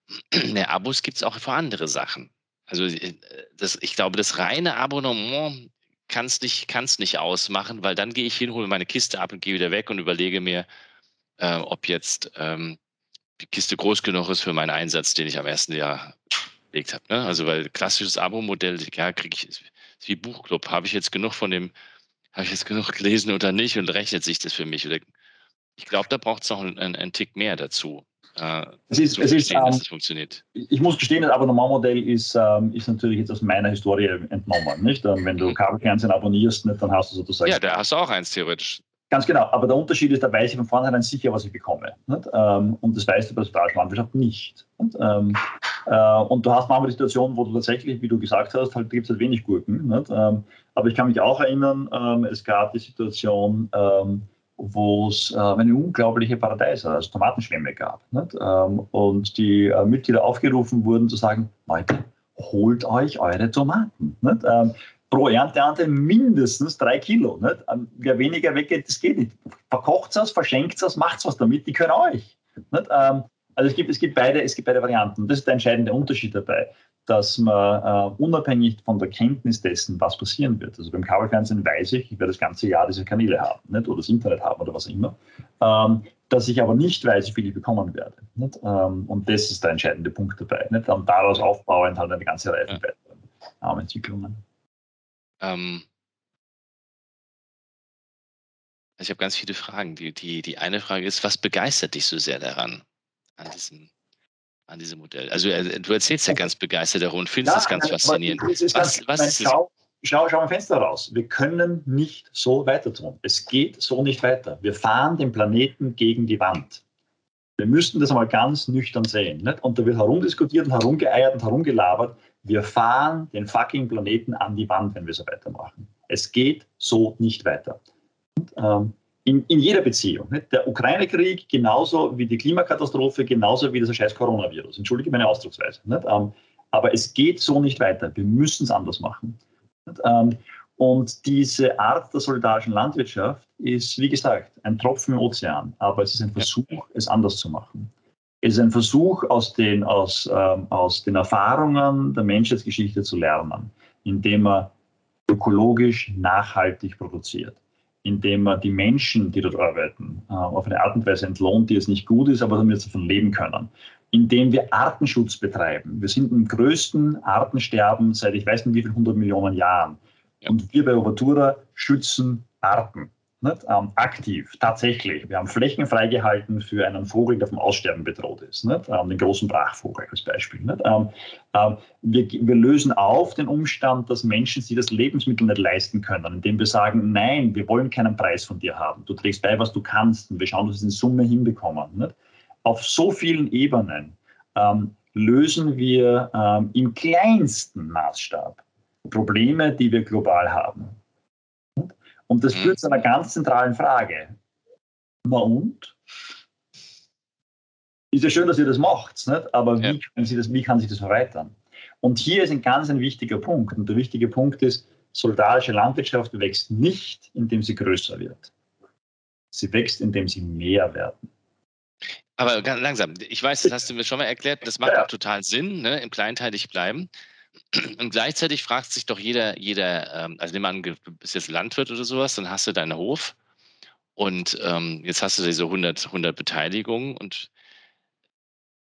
[CLEARS THROAT] ne, Abos gibt es auch für andere Sachen. Also äh, das, ich glaube, das reine Abonnement kann es nicht, kann's nicht ausmachen, weil dann gehe ich hin, hole meine Kiste ab und gehe wieder weg und überlege mir, äh, ob jetzt ähm, die Kiste groß genug ist für meinen Einsatz, den ich am ersten Jahr gelegt habe. Ne? Also weil klassisches Abo-Modell, ja, kriege ich, ist wie Buchclub, habe ich jetzt genug von dem habe ich jetzt genug gelesen oder nicht und rechnet sich das für mich? Oder ich glaube, da braucht es noch einen, einen, Tick mehr dazu. Äh, es ist, es ist, ähm, dass das funktioniert. Ich muss gestehen, das Abonnementmodell ist, ähm, ist natürlich jetzt aus meiner Historie entnommen. Nicht? Ähm, wenn du mhm. Kabelfernsehen abonnierst, nicht, dann hast du sozusagen. Ja, da hast du auch eins theoretisch. Ganz genau, aber der Unterschied ist, da weiß ich von vornherein sicher, was ich bekomme. Ähm, und das weißt du bei der spanischen Landwirtschaft nicht. Und, ähm, äh, und du hast manchmal die Situation, wo du tatsächlich, wie du gesagt hast, halt gibt es halt wenig Gurken. Ähm, aber ich kann mich auch erinnern, ähm, es gab die Situation, ähm, wo es äh, eine unglaubliche Paradeise, also Tomatenschwämme gab. Ähm, und die äh, Mitglieder aufgerufen wurden zu sagen, Leute, holt euch eure Tomaten. Nicht? pro Ernteanteil mindestens drei Kilo. Nicht? Ähm, wer weniger weggeht, das geht nicht. Verkocht es, verschenkt es, macht was damit, die können euch. Ähm, also es gibt, es, gibt beide, es gibt beide Varianten. Das ist der entscheidende Unterschied dabei, dass man uh, unabhängig von der Kenntnis dessen, was passieren wird. Also beim Kabelfernsehen weiß ich, ich werde das ganze Jahr diese Kanäle haben nicht? oder das Internet haben oder was auch immer. Ähm, dass ich aber nicht weiß, wie viel ich bekommen werde. Ähm, und das ist der entscheidende Punkt dabei. Nicht? Und daraus aufbauend halt eine ganze Reihe von ja. weiteren Entwicklungen. Ähm, also ich habe ganz viele Fragen. Die, die, die eine Frage ist, was begeistert dich so sehr daran, an diesem, an diesem Modell? Also äh, du erzählst ja ganz begeistert darum und findest es ja, ganz faszinierend. Ist was, ganz, was ist schau, schau, schau am Fenster raus. Wir können nicht so weiter tun. Es geht so nicht weiter. Wir fahren den Planeten gegen die Wand. Wir müssten das mal ganz nüchtern sehen. Nicht? Und da wird herumdiskutiert und herumgeeiert und herumgelabert. Wir fahren den fucking Planeten an die Wand, wenn wir so weitermachen. Es geht so nicht weiter. Und, ähm, in, in, jeder Beziehung. Nicht? Der Ukraine-Krieg genauso wie die Klimakatastrophe, genauso wie das scheiß Coronavirus. Entschuldige meine Ausdrucksweise. Ähm, aber es geht so nicht weiter. Wir müssen es anders machen. Ähm, und diese Art der solidarischen Landwirtschaft ist, wie gesagt, ein Tropfen im Ozean. Aber es ist ein Versuch, es anders zu machen. Es ist ein Versuch, aus den, aus, ähm, aus den Erfahrungen der Menschheitsgeschichte zu lernen, indem er ökologisch nachhaltig produziert, indem er die Menschen, die dort arbeiten, äh, auf eine Art und Weise entlohnt, die jetzt nicht gut ist, aber damit sie davon leben können, indem wir Artenschutz betreiben. Wir sind im größten Artensterben seit ich weiß nicht wie vielen hundert Millionen Jahren. Und wir bei Ovatura schützen Arten nicht? Ähm, aktiv, tatsächlich. Wir haben Flächen freigehalten für einen Vogel, der vom Aussterben bedroht ist, nicht? Ähm, den großen Brachvogel als Beispiel. Nicht? Ähm, ähm, wir, wir, lösen auf den Umstand, dass Menschen sich das Lebensmittel nicht leisten können, indem wir sagen, nein, wir wollen keinen Preis von dir haben. Du trägst bei, was du kannst und wir schauen, dass wir es in Summe hinbekommen. Nicht? Auf so vielen Ebenen ähm, lösen wir ähm, im kleinsten Maßstab Probleme, die wir global haben. Und das führt mhm. zu einer ganz zentralen Frage. Na und? Ist ja schön, dass ihr das macht, nicht? aber ja. wie, können Sie das, wie kann sich das erweitern? Und hier ist ein ganz ein wichtiger Punkt. Und der wichtige Punkt ist, solidarische Landwirtschaft wächst nicht, indem sie größer wird. Sie wächst, indem sie mehr werden. Aber ganz langsam, ich weiß, das hast du mir schon mal erklärt, das macht ja. auch total Sinn, ne? im kleinteilig bleiben. Und gleichzeitig fragt sich doch jeder, jeder, ähm, also nimm an, du bist jetzt Landwirt oder sowas, dann hast du deinen Hof und ähm, jetzt hast du diese 100, 100 Beteiligungen und,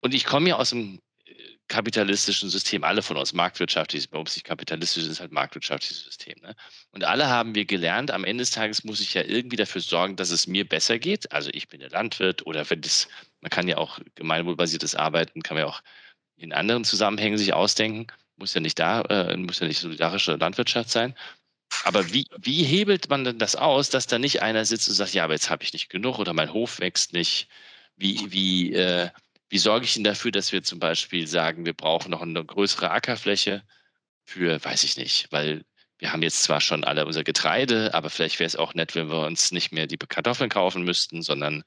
und ich komme ja aus dem äh, kapitalistischen System, alle von uns, marktwirtschaftliches, bei uns nicht kapitalistisch ist halt marktwirtschaftliches System. Ne? Und alle haben wir gelernt, am Ende des Tages muss ich ja irgendwie dafür sorgen, dass es mir besser geht. Also ich bin der Landwirt oder wenn das, man kann ja auch gemeinwohlbasiertes Arbeiten, kann man ja auch in anderen Zusammenhängen sich ausdenken muss ja nicht da, äh, muss ja nicht solidarische Landwirtschaft sein. Aber wie, wie hebelt man denn das aus, dass da nicht einer sitzt und sagt, ja, aber jetzt habe ich nicht genug oder mein Hof wächst nicht? Wie, wie, äh, wie sorge ich denn dafür, dass wir zum Beispiel sagen, wir brauchen noch eine größere Ackerfläche für, weiß ich nicht, weil wir haben jetzt zwar schon alle unser Getreide, aber vielleicht wäre es auch nett, wenn wir uns nicht mehr die Kartoffeln kaufen müssten, sondern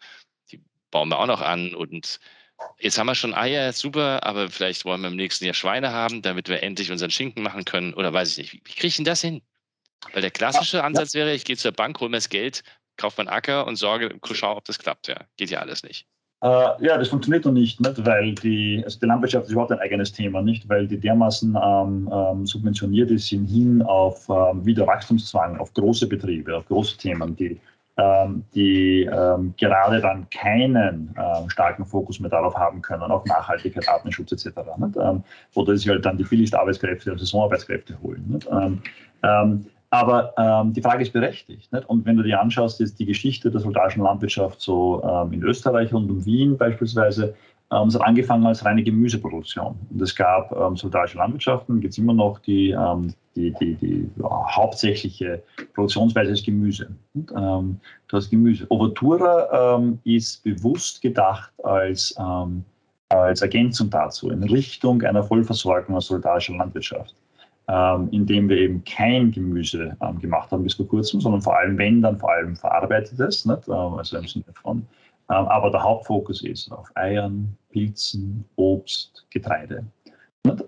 die bauen wir auch noch an und Jetzt haben wir schon Eier, super, aber vielleicht wollen wir im nächsten Jahr Schweine haben, damit wir endlich unseren Schinken machen können oder weiß ich nicht. Wie, wie kriege ich denn das hin? Weil der klassische Ansatz wäre, ich gehe zur Bank, hole mir das Geld, kauf meinen Acker und sorge, schau, ob das klappt. Ja, geht ja alles nicht. Äh, ja, das funktioniert noch nicht, nicht, weil die, also die Landwirtschaft ist überhaupt ein eigenes Thema, nicht, weil die dermaßen ähm, ähm, subventioniert ist hin auf ähm, wieder Wachstumszwang, auf große Betriebe, auf große Themen, die, die ähm, gerade dann keinen ähm, starken Fokus mehr darauf haben können, auf Nachhaltigkeit, Artenschutz etc. Nicht? oder sie halt dann die billigsten Arbeitskräfte, Saisonarbeitskräfte holen. Aber ähm, die Frage ist berechtigt. Nicht? Und wenn du dir anschaust, ist die Geschichte der soldatischen Landwirtschaft so ähm, in Österreich und um Wien beispielsweise, ähm, es hat angefangen als reine Gemüseproduktion. Und es gab ähm, soldatische Landwirtschaften, gibt es immer noch, die, ähm, die, die, die ja, hauptsächliche Produktionsweise ist Gemüse. Und, ähm, du hast Gemüse. Overtura ist bewusst gedacht als, als Ergänzung dazu, in Richtung einer Vollversorgung aus soldatischer Landwirtschaft ähm, indem wir eben kein Gemüse ähm, gemacht haben bis vor kurzem, sondern vor allem, wenn, dann vor allem verarbeitetes, nicht? Ähm, also im Sinne von. Ähm, aber der Hauptfokus ist auf Eiern, Pilzen, Obst, Getreide.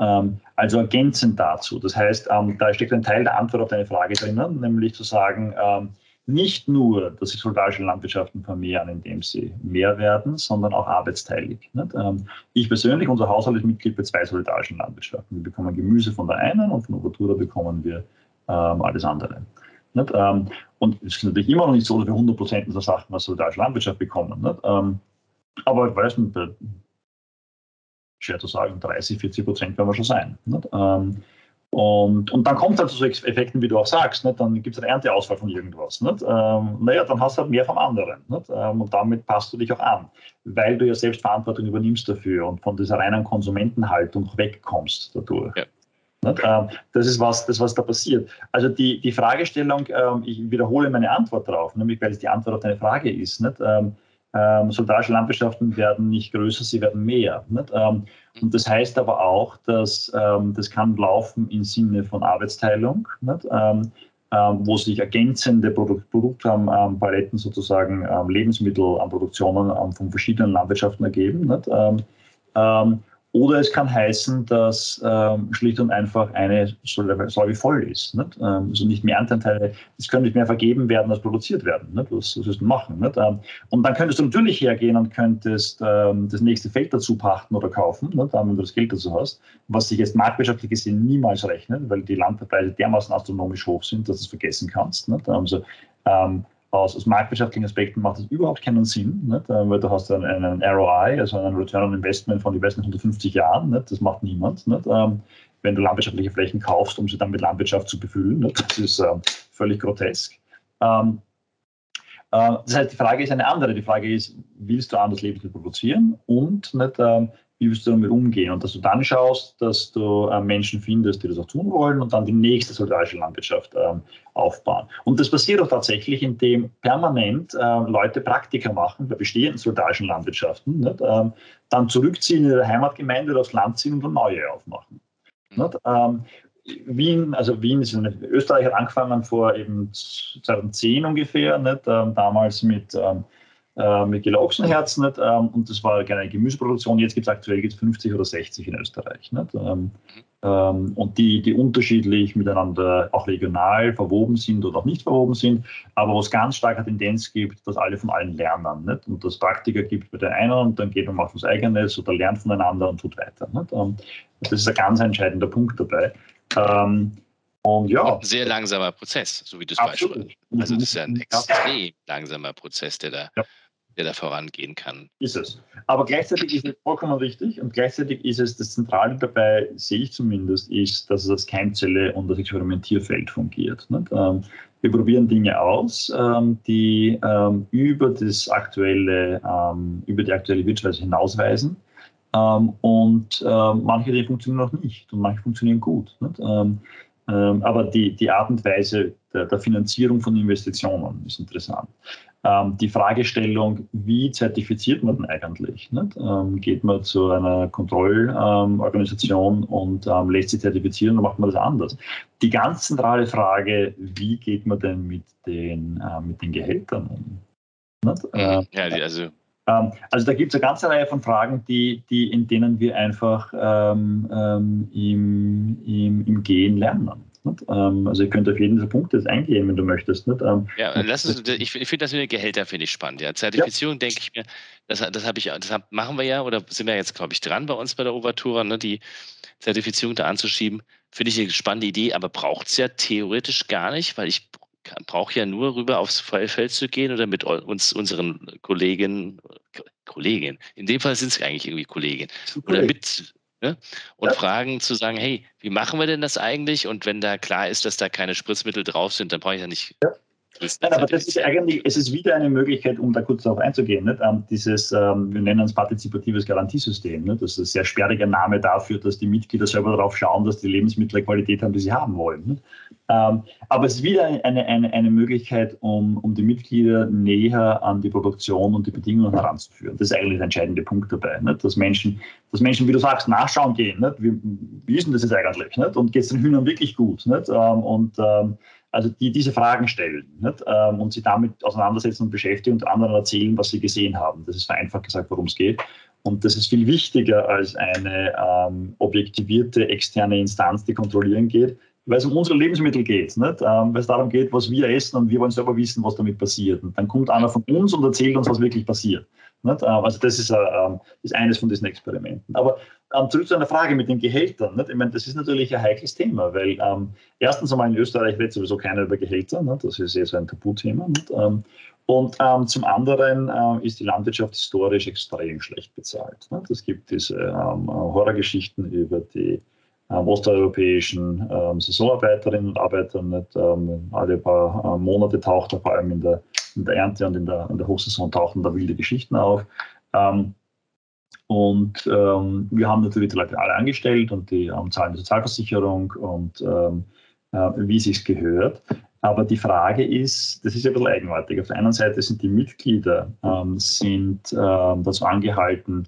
Ähm, also ergänzend dazu. Das heißt, ähm, da steckt ein Teil der Antwort auf deine Frage drinnen, nämlich zu sagen, nicht nur, dass sich soldatische Landwirtschaften vermehren, indem sie mehr werden, sondern auch arbeitsteilig. Ich persönlich, unser Haushalt ist Mitglied bei zwei solidarischen Landwirtschaften. Wir bekommen Gemüse von der einen und von Novatura bekommen wir alles andere. Ähm, und es ist natürlich immer noch nicht so, dass wir 100 Prozent unserer Sachen aus solidarischer Landwirtschaft bekommen. aber ich weiß nicht, schwer zu sagen, 30, 40 Prozent werden wir schon sein. Und, und dann kommt es halt zu so Effekten, wie du auch sagst, nicht? dann gibt es einen Ernteausfall von irgendwas. Nicht? Ähm, naja, dann hast du halt mehr vom anderen. Nicht? Ähm, und damit passt du dich auch an, weil du ja selbst Verantwortung übernimmst dafür und von dieser reinen Konsumentenhaltung wegkommst dadurch. Ja. Ähm, das ist was, das, was da passiert. Also die, die Fragestellung, ähm, ich wiederhole meine Antwort darauf, nämlich weil es die Antwort auf deine Frage ist. Nicht? Ähm, soldatische Landwirtschaften werden nicht größer, sie werden mehr. Ähm, und das heißt aber auch, dass das kann laufen im Sinne von Arbeitsteilung, nicht? Wo sich ergänzende Produkt, Produktpaletten sozusagen Lebensmittel an Produktionen von verschiedenen Landwirtschaften ergeben. Nicht? Oder es kann heißen, dass ähm, schlicht und einfach eine Säule voll ist. Nicht? Ähm, also nicht mehr Ernteanteile, es können nicht mehr vergeben werden, als produziert werden. Nicht? Was willst du machen? Nicht? Ähm, und dann könntest du natürlich hergehen und könntest ähm, das nächste Feld dazu pachten oder kaufen, nicht? wenn du das Geld dazu hast, was sich jetzt marktwirtschaftlich gesehen niemals rechnet, weil die Landpreise dermaßen astronomisch hoch sind, dass du es vergessen kannst. Nicht? Also, ähm, aus, aus marktwirtschaftlichen Aspekten macht das überhaupt keinen Sinn, nicht? Äh, weil du hast dann einen ROI, also einen Return on Investment von den besten 150 Jahren. Nicht? Das macht niemand. Nicht? Ähm, wenn du landwirtschaftliche Flächen kaufst, um sie dann mit Landwirtschaft zu befüllen. Nicht? Das ist ähm, völlig grotesk. Ähm, äh, das heißt, die Frage ist eine andere. Die Frage ist, willst du anders Lebensmittel produzieren und nicht, ähm, wie wirst du damit umgehen? Und dass du dann schaust, dass du äh, Menschen findest, die das auch tun wollen und dann die nächste solidarische Landwirtschaft ähm, aufbauen. Und das passiert auch tatsächlich, indem permanent äh, Leute Praktika machen bei bestehenden solidarischen Landwirtschaften? Ähm, dann zurückziehen in ihre Heimatgemeinde oder aufs Land ziehen und dann neue aufmachen. Mhm. Ähm, Wien, also Wien ist in Österreich hat angefangen vor eben 2010 ungefähr, nicht? Ähm, damals mit ähm, äh, mit Ochsenherz. Nicht? Ähm, und das war eine Gemüseproduktion. Jetzt gibt es aktuell gibt's 50 oder 60 in Österreich. Nicht? Ähm, ähm, und die, die unterschiedlich miteinander auch regional verwoben sind oder auch nicht verwoben sind, aber wo es ganz starke Tendenz gibt, dass alle von allen lernen. Nicht? Und das Praktiker gibt bei den einen und dann geht man auf was Eigenes oder lernt voneinander und tut weiter. Ähm, das ist ein ganz entscheidender Punkt dabei. Ähm, und ja. Und ein sehr langsamer Prozess, so wie du es beispielsweise. Also das ist ja ein extrem langsamer Prozess, der da ja der da vorangehen kann. Ist es. Aber gleichzeitig ist es vollkommen richtig und gleichzeitig ist es, das Zentrale dabei, sehe ich zumindest, ist, dass es als Keimzelle und als Experimentierfeld fungiert. Ähm, wir probieren Dinge aus, ähm, die ähm, über das aktuelle, über die aktuelle Wirtschaftsweise hinausweisen. und manche Dinge funktionieren noch nicht und manche funktionieren gut. aber die, die Art und Weise der, der Finanzierung von Investitionen ist interessant die Fragestellung, wie zertifiziert man denn eigentlich? Ähm, geht man zu einer Kontrollorganisation ähm, und ähm, lässt sich zertifizieren oder macht man das anders? Die ganz zentrale Frage, wie geht man denn mit den, äh, mit den Gehältern um? Äh, ja, die, also ähm, also da gibt es eine ganze Reihe von Fragen, die, die, in denen wir einfach ähm, ähm, im, im, im Gehen lernen. Ähm, also ihr könnt auf jeden dieser Punkte jetzt eingehen, wenn du möchtest. Nicht? Ähm, ja, lass uns, ich, finde das mit den Gehältern finde ich spannend. Ja. Zertifizierung ja. denke ich mir, das, das habe ich, das machen wir ja oder sind wir jetzt, glaube ich, dran bei uns bei der Overtura, ne, die Zertifizierung da anzuschieben. Finde ich eine spannende Idee, aber braucht es ja theoretisch gar nicht, weil ich brauche ja nur rüber aufs Feld zu gehen oder mit uns, unseren Kollegen, Kolleginnen, in dem Fall sind es eigentlich irgendwie Kolleginnen, oder mit Ne? Und ja. fragen zu sagen, hey, wie machen wir denn das eigentlich? Und wenn da klar ist, dass da keine Spritzmittel drauf sind, dann brauche ich ja nicht. Ja. Nein, aber das ist eigentlich, es ist wieder eine Möglichkeit, um da kurz darauf einzugehen, nicht? Ähm, dieses, ähm, wir nennen es partizipatives Garantiesystem. Nicht? Das ist ein sehr sperriger Name dafür, dass die Mitglieder selber darauf schauen, dass die Lebensmittel Qualität haben, die sie haben wollen. Nicht? Ähm, aber es ist wieder eine, eine, eine Möglichkeit, um, um die Mitglieder näher an die Produktion und die Bedingungen heranzuführen. Das ist eigentlich der entscheidende Punkt dabei, nicht? Dass, Menschen, dass Menschen, wie du sagst, nachschauen gehen. Nicht? Wie, wie ist denn das jetzt eigentlich? Nicht? Und geht es den Hühnern wirklich gut? Nicht? Ähm, und ähm, also die diese Fragen stellen nicht? Ähm, und sich damit auseinandersetzen und beschäftigen und anderen erzählen, was sie gesehen haben. Das ist vereinfacht gesagt, worum es geht. Und das ist viel wichtiger als eine ähm, objektivierte externe Instanz, die kontrollieren geht, weil es um unsere Lebensmittel geht? Ähm, weil es darum geht, was wir essen und wir wollen selber wissen, was damit passiert. Und dann kommt einer von uns und erzählt uns, was wirklich passiert. Nicht? Ähm, also das ist, äh, ist, eines von diesen Experimenten. Aber ähm, zurück zu einer Frage mit den Gehältern. Nicht? Ich meine, das ist natürlich ein heikles Thema, weil ähm, erstens einmal in Österreich redet sowieso keiner über Gehälter. Nicht? Das ist eher so ein Tabuthema. Ähm, und ähm, zum anderen äh, ist die Landwirtschaft historisch extrem schlecht bezahlt. Es gibt diese ähm, Horrorgeschichten über die ähm, osteuropäischen ähm, Saisonarbeiterinnen und Arbeiter nicht ähm, alle paar äh, Monate taucht er vor allem in der, in der Ernte und in der, in der Hochsaison tauchen da wilde Geschichten auf. Ähm, und ähm, wir haben natürlich die Leute alle angestellt und die ähm, zahlen die Sozialversicherung und äh, wie es gehört. Aber die Frage ist, das ist ja ein bisschen eigenartig. Auf der einen Seite sind die Mitglieder sind dazu angehalten,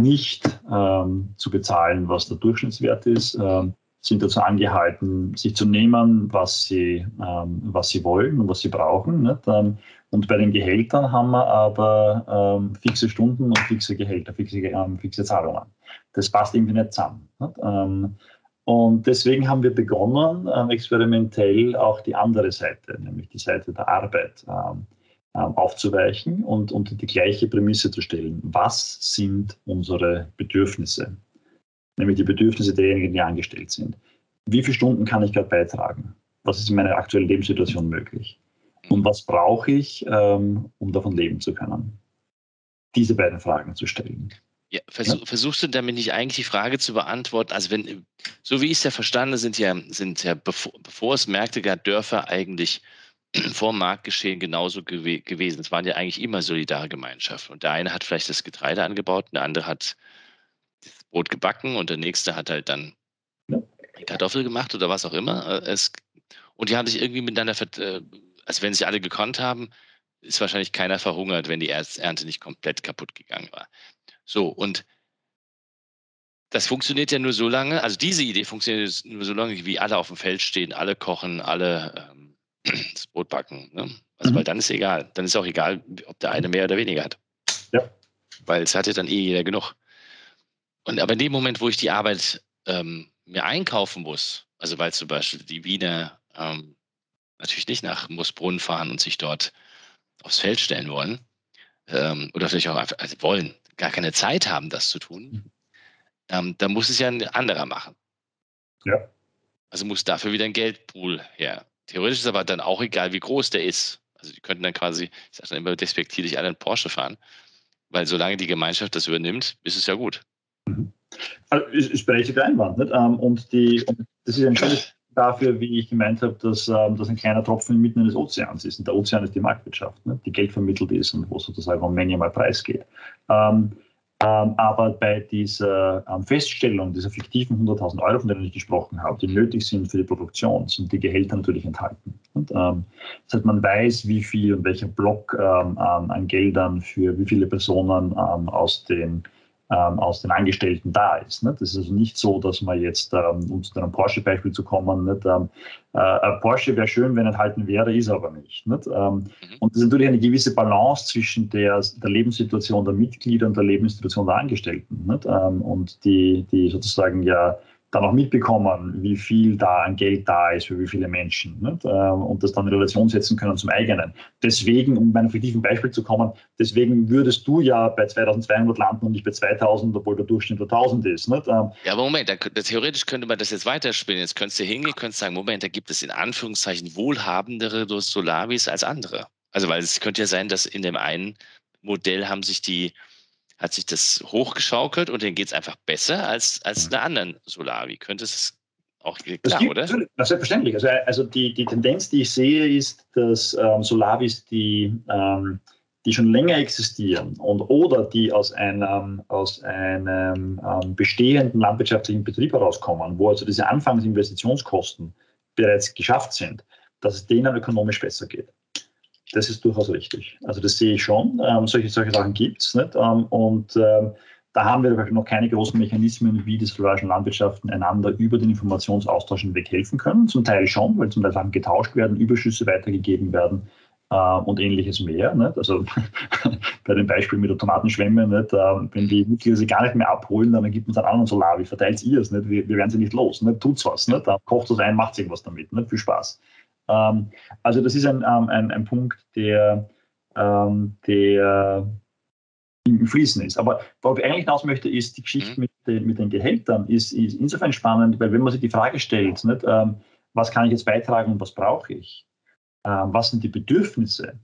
nicht ähm, zu bezahlen, was der Durchschnittswert ist, ähm, sind dazu angehalten, sich zu nehmen, was sie, ähm, was sie wollen und was sie brauchen. Ähm, und bei den Gehältern haben wir aber ähm, fixe Stunden und fixe Gehälter, fixe, ähm, fixe Zahlungen. Das passt irgendwie nicht zusammen. Nicht? und deswegen haben wir begonnen, experimentell auch die andere Seite, nämlich die Seite der Arbeit aufzuweichen und unter die gleiche Prämisse zu stellen. Was sind unsere Bedürfnisse? Nämlich die Bedürfnisse derjenigen, die angestellt sind. Wie viele Stunden kann ich gerade beitragen? Was ist in meiner aktuellen Lebenssituation möglich? Und was brauche ich, ähm, um davon leben zu können? Diese beiden Fragen zu stellen. Ja, versuch, ja? Versuchst du damit nicht eigentlich die Frage zu beantworten? Also wenn, so wie ich es ja verstanden, sind ja, sind ja bevor, bevor es Märkte gab, Dörfer eigentlich vor dem Marktgeschehen genauso gew gewesen. Es waren ja eigentlich immer solidare Gemeinschaften. Und der eine hat vielleicht das Getreide angebaut, der andere hat das Brot gebacken und der nächste hat halt dann die Kartoffel gemacht oder was auch immer. Äh, es, und die haben sich irgendwie miteinander, äh, also wenn sich alle gekonnt haben, ist wahrscheinlich keiner verhungert, wenn die Ernte nicht komplett kaputt gegangen war. So, und das funktioniert ja nur so lange, also diese Idee funktioniert nur so lange, wie alle auf dem Feld stehen, alle kochen, alle ähm, das Brot backen. Ne? Also, mhm. weil dann ist egal. Dann ist auch egal, ob der eine mehr oder weniger hat. Ja. Weil es hat ja dann eh jeder genug. Und aber in dem Moment, wo ich die Arbeit ähm, mir einkaufen muss, also weil zum Beispiel die Wiener ähm, natürlich nicht nach Moosbrunn fahren und sich dort aufs Feld stellen wollen, ähm, oder vielleicht auch einfach also wollen, gar keine Zeit haben, das zu tun, mhm. ähm, dann muss es ja ein anderer machen. Ja. Also muss dafür wieder ein Geldpool her. Theoretisch ist aber dann auch egal, wie groß der ist. Also die könnten dann quasi, ich sage dann immer despektierlich, alle einen Porsche fahren. Weil solange die Gemeinschaft das übernimmt, ist es ja gut. Mhm. Also ist, ist berechtigter Einwand. Nicht? Ähm, und, die, und das ist ein schönes dafür, wie ich gemeint habe, dass ähm, das ein kleiner Tropfen mitten des Ozeans ist. Und der Ozean ist die Marktwirtschaft, ne? die Geld vermittelt ist und wo sozusagen um Menge mal Preis geht. Ähm, aber bei dieser ähm, Feststellung dieser fiktiven 100.000 Euro, von denen ich gesprochen habe, die nötig sind für die Produktion, sind die Gehälter natürlich enthalten. Und, ähm, das heißt, man weiß, wie viel und welcher Block ähm, an Geldern für wie viele Personen ähm, aus den ähm, aus den Angestellten da ist. Nicht? Das ist also nicht so, dass man jetzt, ähm, um zu einem Porsche-Beispiel zu kommen, nicht, ähm, äh, Porsche wäre schön, wenn enthalten wäre, ist aber nicht. nicht? Ähm, mhm. Und das ist natürlich eine gewisse Balance zwischen der, der Lebenssituation der Mitglieder und der Lebenssituation der Angestellten. Nicht? Ähm, und die, die sozusagen ja dann auch mitbekommen, wie viel da an Geld da ist für wie viele Menschen nicht? Ähm, und das dann in Relation setzen können zum eigenen. Deswegen, um bei einem fiktiven Beispiel zu kommen, deswegen würdest du ja bei 2200 landen und nicht bei 2000, obwohl der Durchschnitt 1000 ist. Nicht? Ähm, ja, aber Moment, da, theoretisch könnte man das jetzt weiterspielen. Jetzt könntest du hingehen, könntest sagen, Moment, da gibt es in Anführungszeichen wohlhabendere Solavis als andere. Also, weil es könnte ja sein, dass in dem einen Modell haben sich die hat sich das hochgeschaukelt und denen geht es einfach besser als, als einer anderen Solavi. Könnte es auch klar, das gibt, oder? Natürlich, selbstverständlich. Also, also die, die Tendenz, die ich sehe, ist, dass ähm, Solavis, die, ähm, die schon länger existieren und oder die aus einem, aus einem ähm, bestehenden landwirtschaftlichen Betrieb herauskommen, wo also diese Anfangsinvestitionskosten bereits geschafft sind, dass es denen ökonomisch besser geht. Das ist durchaus richtig. Also das sehe ich schon. Ähm, solche, solche Sachen gibt es. Ähm, und ähm, da haben wir noch keine großen Mechanismen, wie die solidarischen Landwirtschaften einander über den Informationsaustausch hinweg helfen können. Zum Teil schon, weil zum Teil Sachen getauscht werden, Überschüsse weitergegeben werden äh, und ähnliches mehr. Nicht? Also [LAUGHS] bei dem Beispiel mit der Tomatenschwemme, nicht? Äh, wenn die Mitglieder sie gar nicht mehr abholen, dann gibt es einen anderen Solar, wie verteilt ihr es? Wir, wir werden sie nicht los. Nicht? Tut's was. Nicht? Kocht es ein, macht irgendwas damit. Nicht? Viel Spaß. Ähm, also das ist ein, ähm, ein, ein Punkt, der, ähm, der im Fließen ist. Aber worauf ich eigentlich hinaus möchte, ist die Geschichte mhm. mit, den, mit den Gehältern ist, ist insofern spannend, weil wenn man sich die Frage stellt, nicht, ähm, was kann ich jetzt beitragen und was brauche ich, ähm, was sind die Bedürfnisse,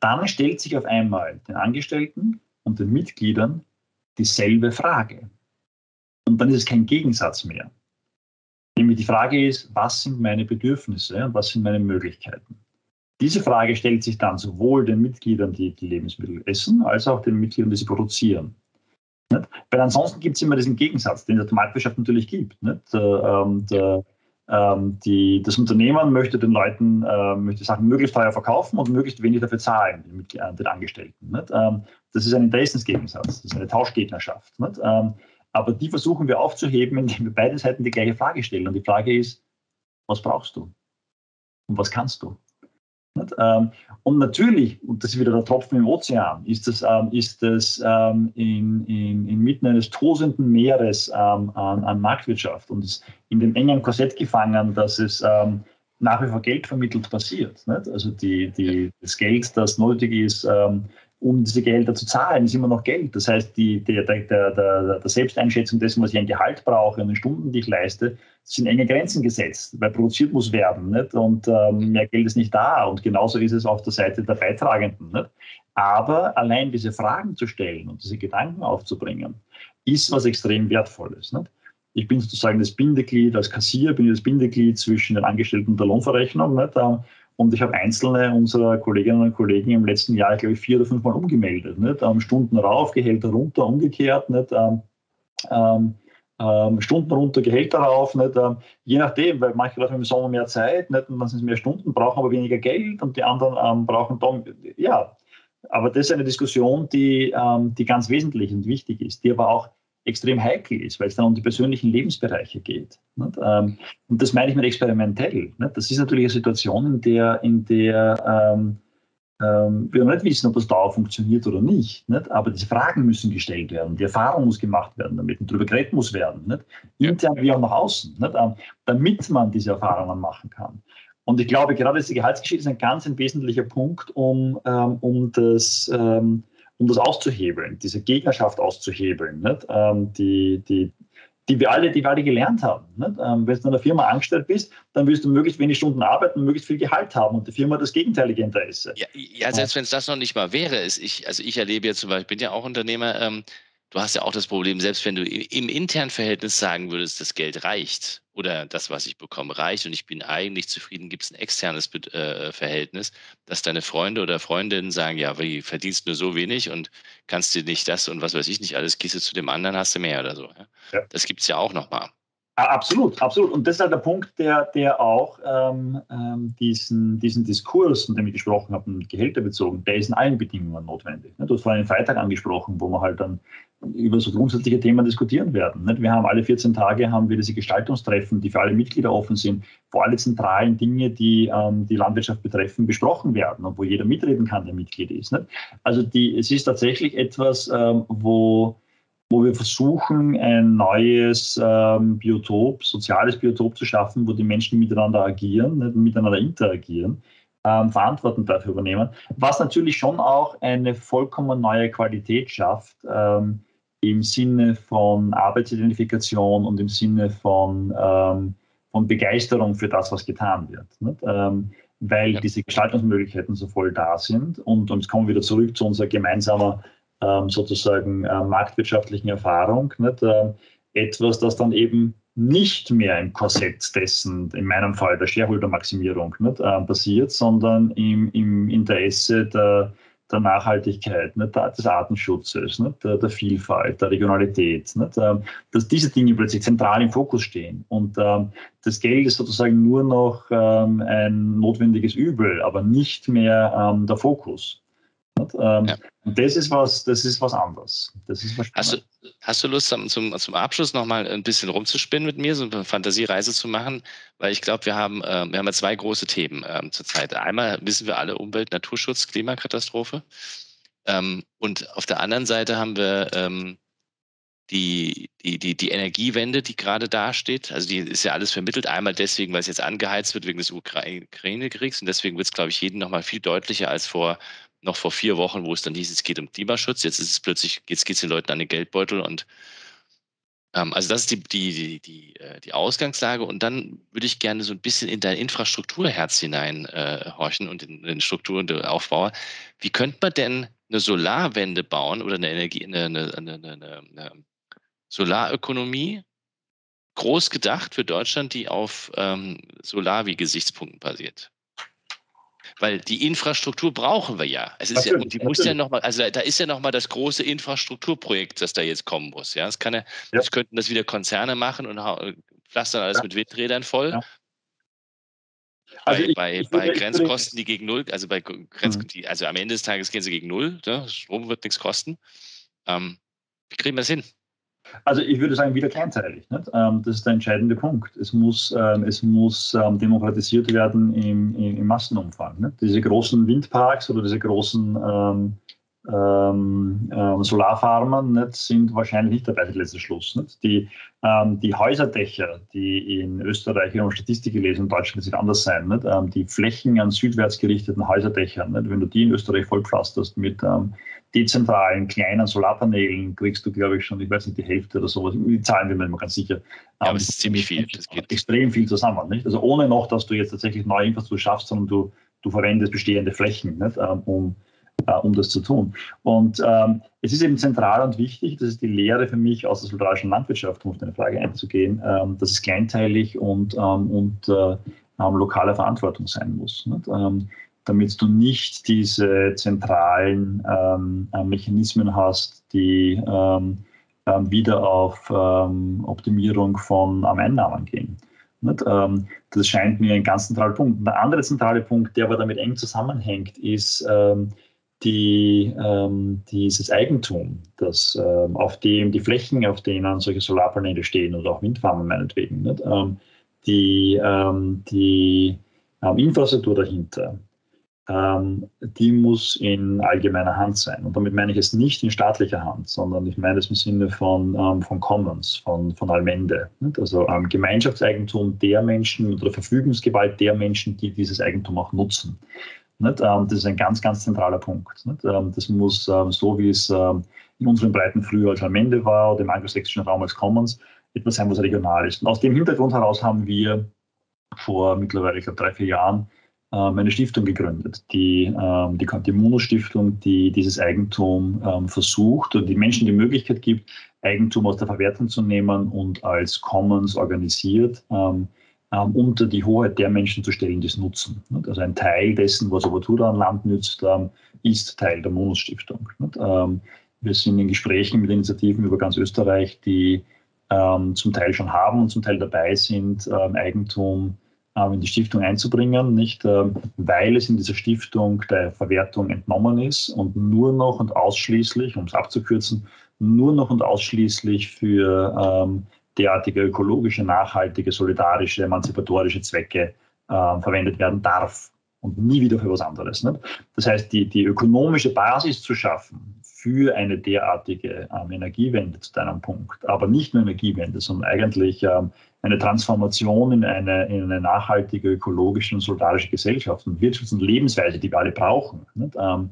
dann stellt sich auf einmal den Angestellten und den Mitgliedern dieselbe Frage. Und dann ist es kein Gegensatz mehr. Nämlich die Frage ist, was sind meine Bedürfnisse und was sind meine Möglichkeiten? Diese Frage stellt sich dann sowohl den Mitgliedern, die die Lebensmittel essen, als auch den Mitgliedern, die sie produzieren. Nicht? Weil ansonsten gibt es immer diesen Gegensatz, den der Marktwirtschaft natürlich gibt. Nicht? Ähm, der, ähm, die, das Unternehmen möchte den Leuten äh, möchte Sachen möglichst teuer verkaufen und möglichst wenig dafür zahlen, den, äh, den Angestellten. Nicht? Ähm, das ist ein Interessensgegensatz, das ist eine Tauschgegnerschaft. Nicht? Aber die versuchen wir aufzuheben, indem wir beide Seiten die gleiche Frage stellen. Und die Frage ist, was brauchst du? Und was kannst du? Ähm, und natürlich, und das ist wieder der Tropfen im Ozean, ist das, ähm, ist das ähm, in, in, inmitten eines tosenden Meeres an, an Marktwirtschaft und ist in dem engen Korsett gefangen, dass es nach wie vor Geld vermittelt passiert. Also die, die, das Geld, das nötig ist, um diese Gelder zu zahlen, ist immer noch Geld. Das heißt, die, der, der, der, der Selbsteinschätzung dessen, was ich an Gehalt brauche und den Stunden, die ich leiste, sind enge Grenzen gesetzt, weil produziert muss werden nicht? und ähm, mehr Geld ist nicht da. Und genauso ist es auf der Seite der Beitragenden. Nicht? Aber allein diese Fragen zu stellen und diese Gedanken aufzubringen, ist was extrem Wertvolles. Nicht? Ich bin sozusagen das Bindeglied, als Kassier bin ich das Bindeglied zwischen den Angestellten und der Lohnverrechnung. Nicht? Und ich habe einzelne unserer Kolleginnen und Kollegen im letzten Jahr, glaube ich, vier oder fünfmal umgemeldet. Nicht? Ähm, Stunden rauf, Gehälter runter, umgekehrt. Nicht? Ähm, ähm, ähm Stunden runter, Gehälter rauf. Nicht? Ähm, je nachdem, weil manche Leute haben im Sommer mehr Zeit nicht? und dann sind es mehr Stunden, brauchen aber weniger Geld und die anderen ähm, brauchen dann, ja. Aber das ist eine Diskussion, die, die ganz wesentlich und wichtig ist, die aber auch extrem heikel ist, weil es dann um die persönlichen Lebensbereiche geht. Ähm, und das meine ich mit experimentell. Das ist natürlich eine Situation, in der, in der ähm, ähm, wir noch nicht wissen, ob das Dauer funktioniert oder nicht. Aber diese Fragen müssen gestellt werden, die Erfahrung muss gemacht werden damit und darüber geredet muss werden, intern wie auch nach außen, damit man diese Erfahrungen machen kann. Und ich glaube, gerade diese Gehaltsgeschichte ist ein ganz ein wesentlicher Punkt, um, um das um das auszuhebeln, diese Gegnerschaft auszuhebeln, nicht? Ähm, die, die, die, wir alle, die wir alle gelernt haben. Ähm, wenn du in einer Firma angestellt bist, dann willst du möglichst wenig Stunden arbeiten und möglichst viel Gehalt haben und die Firma hat das gegenteilige Interesse. Ja, ja selbst wenn es das noch nicht mal wäre, ist ich, also ich erlebe jetzt zum Beispiel, ich bin ja auch Unternehmer, ähm, du hast ja auch das Problem, selbst wenn du im internen Verhältnis sagen würdest, das Geld reicht oder das, was ich bekomme, reicht und ich bin eigentlich zufrieden, gibt es ein externes äh, Verhältnis, dass deine Freunde oder Freundinnen sagen, ja, wie verdienst nur so wenig und kannst dir nicht das und was weiß ich nicht alles, gehst du zu dem anderen, hast du mehr oder so. Ja? Ja. Das gibt es ja auch nochmal. Absolut, absolut. Und das ist halt der Punkt, der, der auch ähm, ähm, diesen, diesen Diskurs, von dem ich gesprochen habe, Gehälter bezogen, der ist in allen Bedingungen notwendig. Du hast vorhin einen Freitag angesprochen, wo wir halt dann über so grundsätzliche Themen diskutieren werden. Wir haben alle 14 Tage haben wir diese Gestaltungstreffen, die für alle Mitglieder offen sind, wo alle zentralen Dinge, die ähm, die Landwirtschaft betreffen, besprochen werden und wo jeder mitreden kann, der Mitglied ist. Also die, es ist tatsächlich etwas, ähm, wo wo wir versuchen, ein neues ähm, Biotop, soziales Biotop zu schaffen, wo die Menschen miteinander agieren, miteinander interagieren, Verantwortung dafür übernehmen, was natürlich schon auch eine vollkommen neue Qualität schafft ähm, im Sinne von Arbeitsidentifikation und im Sinne von, ähm, von Begeisterung für das, was getan wird. Ähm, weil ja. diese Gestaltungsmöglichkeiten so voll da sind. Und, und jetzt kommen wir wieder zurück zu unserer gemeinsamen ähm, sozusagen äh, marktwirtschaftlichen Erfahrung. Nicht? Äh, etwas, das dann eben nicht mehr im Korsett dessen, in meinem Fall der Shareholder-Maximierung, äh, passiert, sondern im, im Interesse der, der Nachhaltigkeit, nicht, des Artenschutzes, nicht, der, Vielfalt, der Regionalität, äh, dass diese Dinge plötzlich zentral im Fokus stehen. Und ähm, das Geld ist sozusagen nur noch ähm, ein notwendiges Übel, aber nicht mehr ähm, der Fokus. Ähm, ja. Das ist was, das ist was anderes. Das ist was hast, du, hast du Lust, zum, zum Abschluss nochmal ein bisschen rumzuspinnen mit mir, so eine Fantasiereise zu machen? Weil ich glaube, wir haben, äh, wir haben ja zwei große Themen ähm, zurzeit. Einmal wissen wir alle Umwelt, Naturschutz, Klimakatastrophe. Ähm, und auf der anderen Seite haben wir ähm, die, die, die, die Energiewende, die gerade dasteht. Also die ist ja alles vermittelt. Einmal deswegen, weil es jetzt angeheizt wird wegen des Ukraine-Kriegs. Und deswegen wird es, glaube ich, jedem nochmal viel deutlicher als vor noch vor vier Wochen, wo es dann hieß, es geht um Klimaschutz. Jetzt ist es plötzlich, jetzt geht es den Leuten an den Geldbeutel und ähm, also das ist die, die, die, die, äh, die Ausgangslage. Und dann würde ich gerne so ein bisschen in dein Infrastrukturherz hinein äh, horchen und in den Strukturen der Aufbauer. Wie könnte man denn eine Solarwende bauen oder eine Energie, eine, eine, eine, eine Solarökonomie groß gedacht für Deutschland, die auf ähm, Solar wie Gesichtspunkten basiert? Weil die Infrastruktur brauchen wir ja. Es ist ja, und die muss ja nochmal, also da ist ja nochmal das große Infrastrukturprojekt, das da jetzt kommen muss. Ja, es kann ja, ja. Jetzt könnten das wieder Konzerne machen und pflastern alles ja. mit Windrädern voll. Also bei, ich, bei, ich bei Grenzkosten, die gegen null, also bei Grenz, mhm. die, also am Ende des Tages gehen sie gegen null, ne? Strom wird nichts kosten. Ähm, wie kriegen wir das hin? Also ich würde sagen, wieder kleinteilig. Ähm, das ist der entscheidende Punkt. Es muss, ähm, es muss ähm, demokratisiert werden im, im Massenumfang. Nicht? Diese großen Windparks oder diese großen ähm, ähm, Solarfarmen nicht, sind wahrscheinlich nicht dabei, der letzte Schluss. Nicht? Die, ähm, die Häuserdächer, die in Österreich, ich habe Statistik gelesen, in Deutschland es anders sein, nicht? die Flächen an südwärts gerichteten Häuserdächern, nicht? wenn du die in Österreich vollpflasterst mit dezentralen kleinen Solarpanelen kriegst du, glaube ich, schon, ich weiß nicht, die Hälfte oder sowas. Die Zahlen bin mir immer ganz sicher. Ja, aber es ist ziemlich viel. Das geht extrem viel zusammen. Nicht? Also ohne noch, dass du jetzt tatsächlich neue Infrastruktur schaffst, sondern du, du verwendest bestehende Flächen, nicht? Ähm, um, uh, um das zu tun. Und ähm, es ist eben zentral und wichtig, das ist die Lehre für mich aus der solidarischen Landwirtschaft, um auf deine Frage einzugehen, ähm, dass es kleinteilig und, ähm, und äh, ähm, lokale Verantwortung sein muss. Damit du nicht diese zentralen ähm, äh, Mechanismen hast, die ähm, ähm, wieder auf ähm, Optimierung von Einnahmen gehen. Ähm, das scheint mir ein ganz zentraler Punkt. Der andere zentrale Punkt, der aber damit eng zusammenhängt, ist ähm, die, dieses Eigentum, das auf dem die Flächen, auf denen solche Solarpaneele stehen oder auch Windfarmen meinetwegen, die, die Infrastruktur dahinter, ähm, die muss in allgemeiner Hand sein. Und damit meine ich es nicht in staatlicher Hand, sondern ich meine es im Sinne von, ähm, von Commons, von, von Allmende. Nicht? Also ähm, Gemeinschaftseigentum der Menschen oder Verfügungsgewalt der Menschen, die dieses Eigentum auch nutzen. Nicht? Ähm, das ist ein ganz, ganz zentraler Punkt. Ähm, das muss, ähm, so wie es in unseren Breiten früher als Allmende war oder im angelsächsischen Raum als Commons, etwas sein, was regional ist. Und aus dem Hintergrund heraus haben wir vor mittlerweile, ich glaube, drei, vier Jahren eine Stiftung gegründet, die, ähm, die, die Mono-Stiftung, die dieses Eigentum ähm, versucht und die Menschen die Möglichkeit gibt, Eigentum aus der Verwertung zu nehmen und als Commons organisiert unter die Hoheit der Menschen zu stellen, die es nutzen. Also ein Teil dessen, was Obertura an Land nützt, ist Teil der Mono-Stiftung. Wir sind in Gesprächen mit Initiativen über ganz Österreich, die zum Teil schon haben und zum Teil dabei sind, Eigentum in die Stiftung einzubringen, nicht ähm, weil es in dieser Stiftung der Verwertung entnommen ist und nur noch und ausschließlich, um es abzukürzen, nur noch und ausschließlich für ähm, derartige ökologische, nachhaltige, solidarische, emanzipatorische Zwecke äh, verwendet werden darf und nie wieder für was anderes. Nicht? Das heißt, die, die ökonomische Basis zu schaffen für eine derartige ähm, Energiewende zu deinem Punkt. Aber nicht nur Energiewende, sondern eigentlich ähm, eine Transformation in eine, in eine nachhaltige, ökologische und solidarische Gesellschaft und Wirtschafts- und Lebensweise, die wir alle brauchen. Ähm,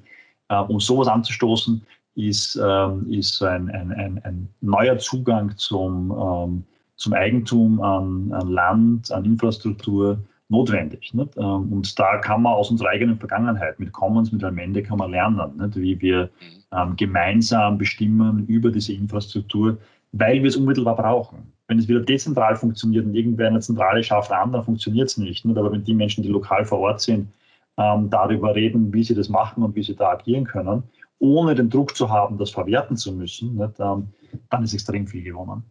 äh, um sowas anzustoßen, ist, ähm, ist ein, ein, ein, ein, neuer Zugang zum, ähm, zum Eigentum an, an Land, an Infrastruktur, notwendig. Nicht? Ähm, und da kann man aus unserer eigenen Vergangenheit mit Commons, mit Allmende kann man lernen, nicht? wie wir mhm. ähm, gemeinsam bestimmen über diese Infrastruktur, weil wir es unmittelbar brauchen. Wenn es wieder dezentral funktioniert und irgendwer eine Zentrale schafft an, dann funktioniert es nicht. Aber wenn die Menschen, die lokal vor Ort sind, ähm, darüber reden, wie sie das machen und wie sie da agieren können, ohne den Druck zu haben, das verwerten zu müssen, ähm, dann ist extrem viel gewonnen.